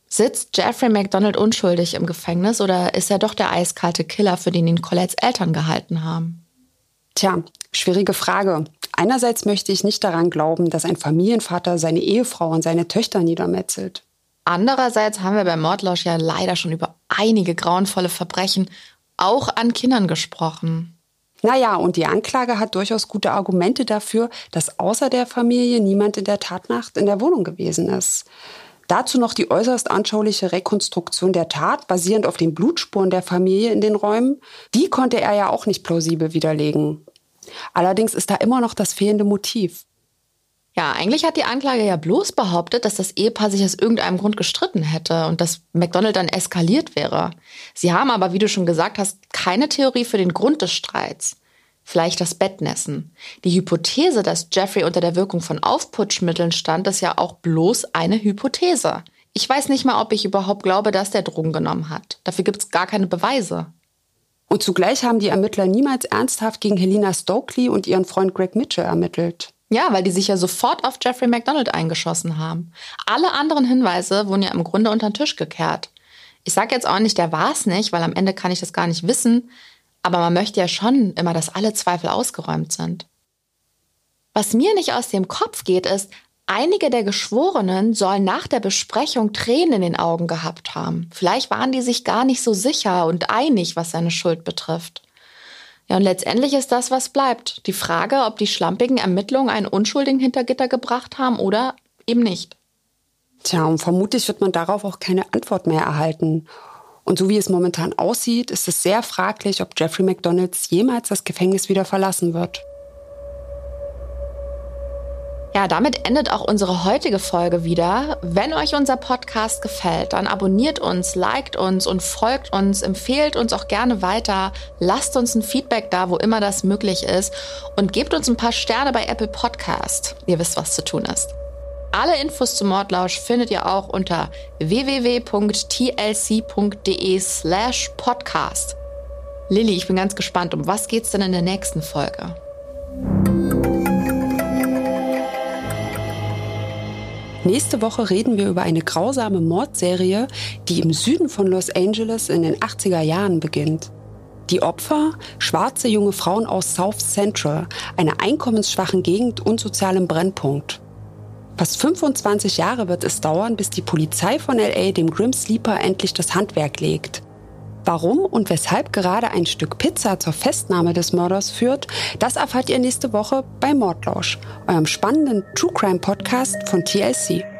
Sitzt Jeffrey McDonald unschuldig im Gefängnis oder ist er doch der eiskalte Killer, für den ihn Colettes Eltern gehalten haben? Tja, schwierige Frage. Einerseits möchte ich nicht daran glauben, dass ein Familienvater seine Ehefrau und seine Töchter niedermetzelt. Andererseits haben wir bei Mordlausch ja leider schon über einige grauenvolle Verbrechen auch an Kindern gesprochen. Naja, und die Anklage hat durchaus gute Argumente dafür, dass außer der Familie niemand in der Tatnacht in der Wohnung gewesen ist. Dazu noch die äußerst anschauliche Rekonstruktion der Tat, basierend auf den Blutspuren der Familie in den Räumen. Die konnte er ja auch nicht plausibel widerlegen. Allerdings ist da immer noch das fehlende Motiv. Ja, eigentlich hat die Anklage ja bloß behauptet, dass das Ehepaar sich aus irgendeinem Grund gestritten hätte und dass McDonald dann eskaliert wäre. Sie haben aber, wie du schon gesagt hast, keine Theorie für den Grund des Streits. Vielleicht das Bettnässen. Die Hypothese, dass Jeffrey unter der Wirkung von Aufputschmitteln stand, ist ja auch bloß eine Hypothese. Ich weiß nicht mal, ob ich überhaupt glaube, dass der Drogen genommen hat. Dafür gibt es gar keine Beweise. Und zugleich haben die Ermittler niemals ernsthaft gegen Helena Stokely und ihren Freund Greg Mitchell ermittelt. Ja, weil die sich ja sofort auf Jeffrey McDonald eingeschossen haben. Alle anderen Hinweise wurden ja im Grunde unter den Tisch gekehrt. Ich sage jetzt auch nicht, der war es nicht, weil am Ende kann ich das gar nicht wissen. Aber man möchte ja schon immer, dass alle Zweifel ausgeräumt sind. Was mir nicht aus dem Kopf geht, ist, einige der Geschworenen sollen nach der Besprechung Tränen in den Augen gehabt haben. Vielleicht waren die sich gar nicht so sicher und einig, was seine Schuld betrifft. Ja, und letztendlich ist das, was bleibt. Die Frage, ob die schlampigen Ermittlungen einen Unschuldigen hinter Gitter gebracht haben oder eben nicht. Tja, und vermutlich wird man darauf auch keine Antwort mehr erhalten. Und so wie es momentan aussieht, ist es sehr fraglich, ob Jeffrey McDonalds jemals das Gefängnis wieder verlassen wird. Ja, damit endet auch unsere heutige Folge wieder. Wenn euch unser Podcast gefällt, dann abonniert uns, liked uns und folgt uns, empfehlt uns auch gerne weiter, lasst uns ein Feedback da, wo immer das möglich ist und gebt uns ein paar Sterne bei Apple Podcast. Ihr wisst, was zu tun ist. Alle Infos zum Mordlausch findet ihr auch unter www.tlc.de slash podcast. Lilly, ich bin ganz gespannt, um was geht's denn in der nächsten Folge? Nächste Woche reden wir über eine grausame Mordserie, die im Süden von Los Angeles in den 80er Jahren beginnt. Die Opfer, schwarze junge Frauen aus South Central, einer einkommensschwachen Gegend und sozialem Brennpunkt. Fast 25 Jahre wird es dauern, bis die Polizei von LA dem Grim Sleeper endlich das Handwerk legt. Warum und weshalb gerade ein Stück Pizza zur Festnahme des Mörders führt, das erfahrt ihr nächste Woche bei Mordlausch, eurem spannenden True Crime Podcast von TLC.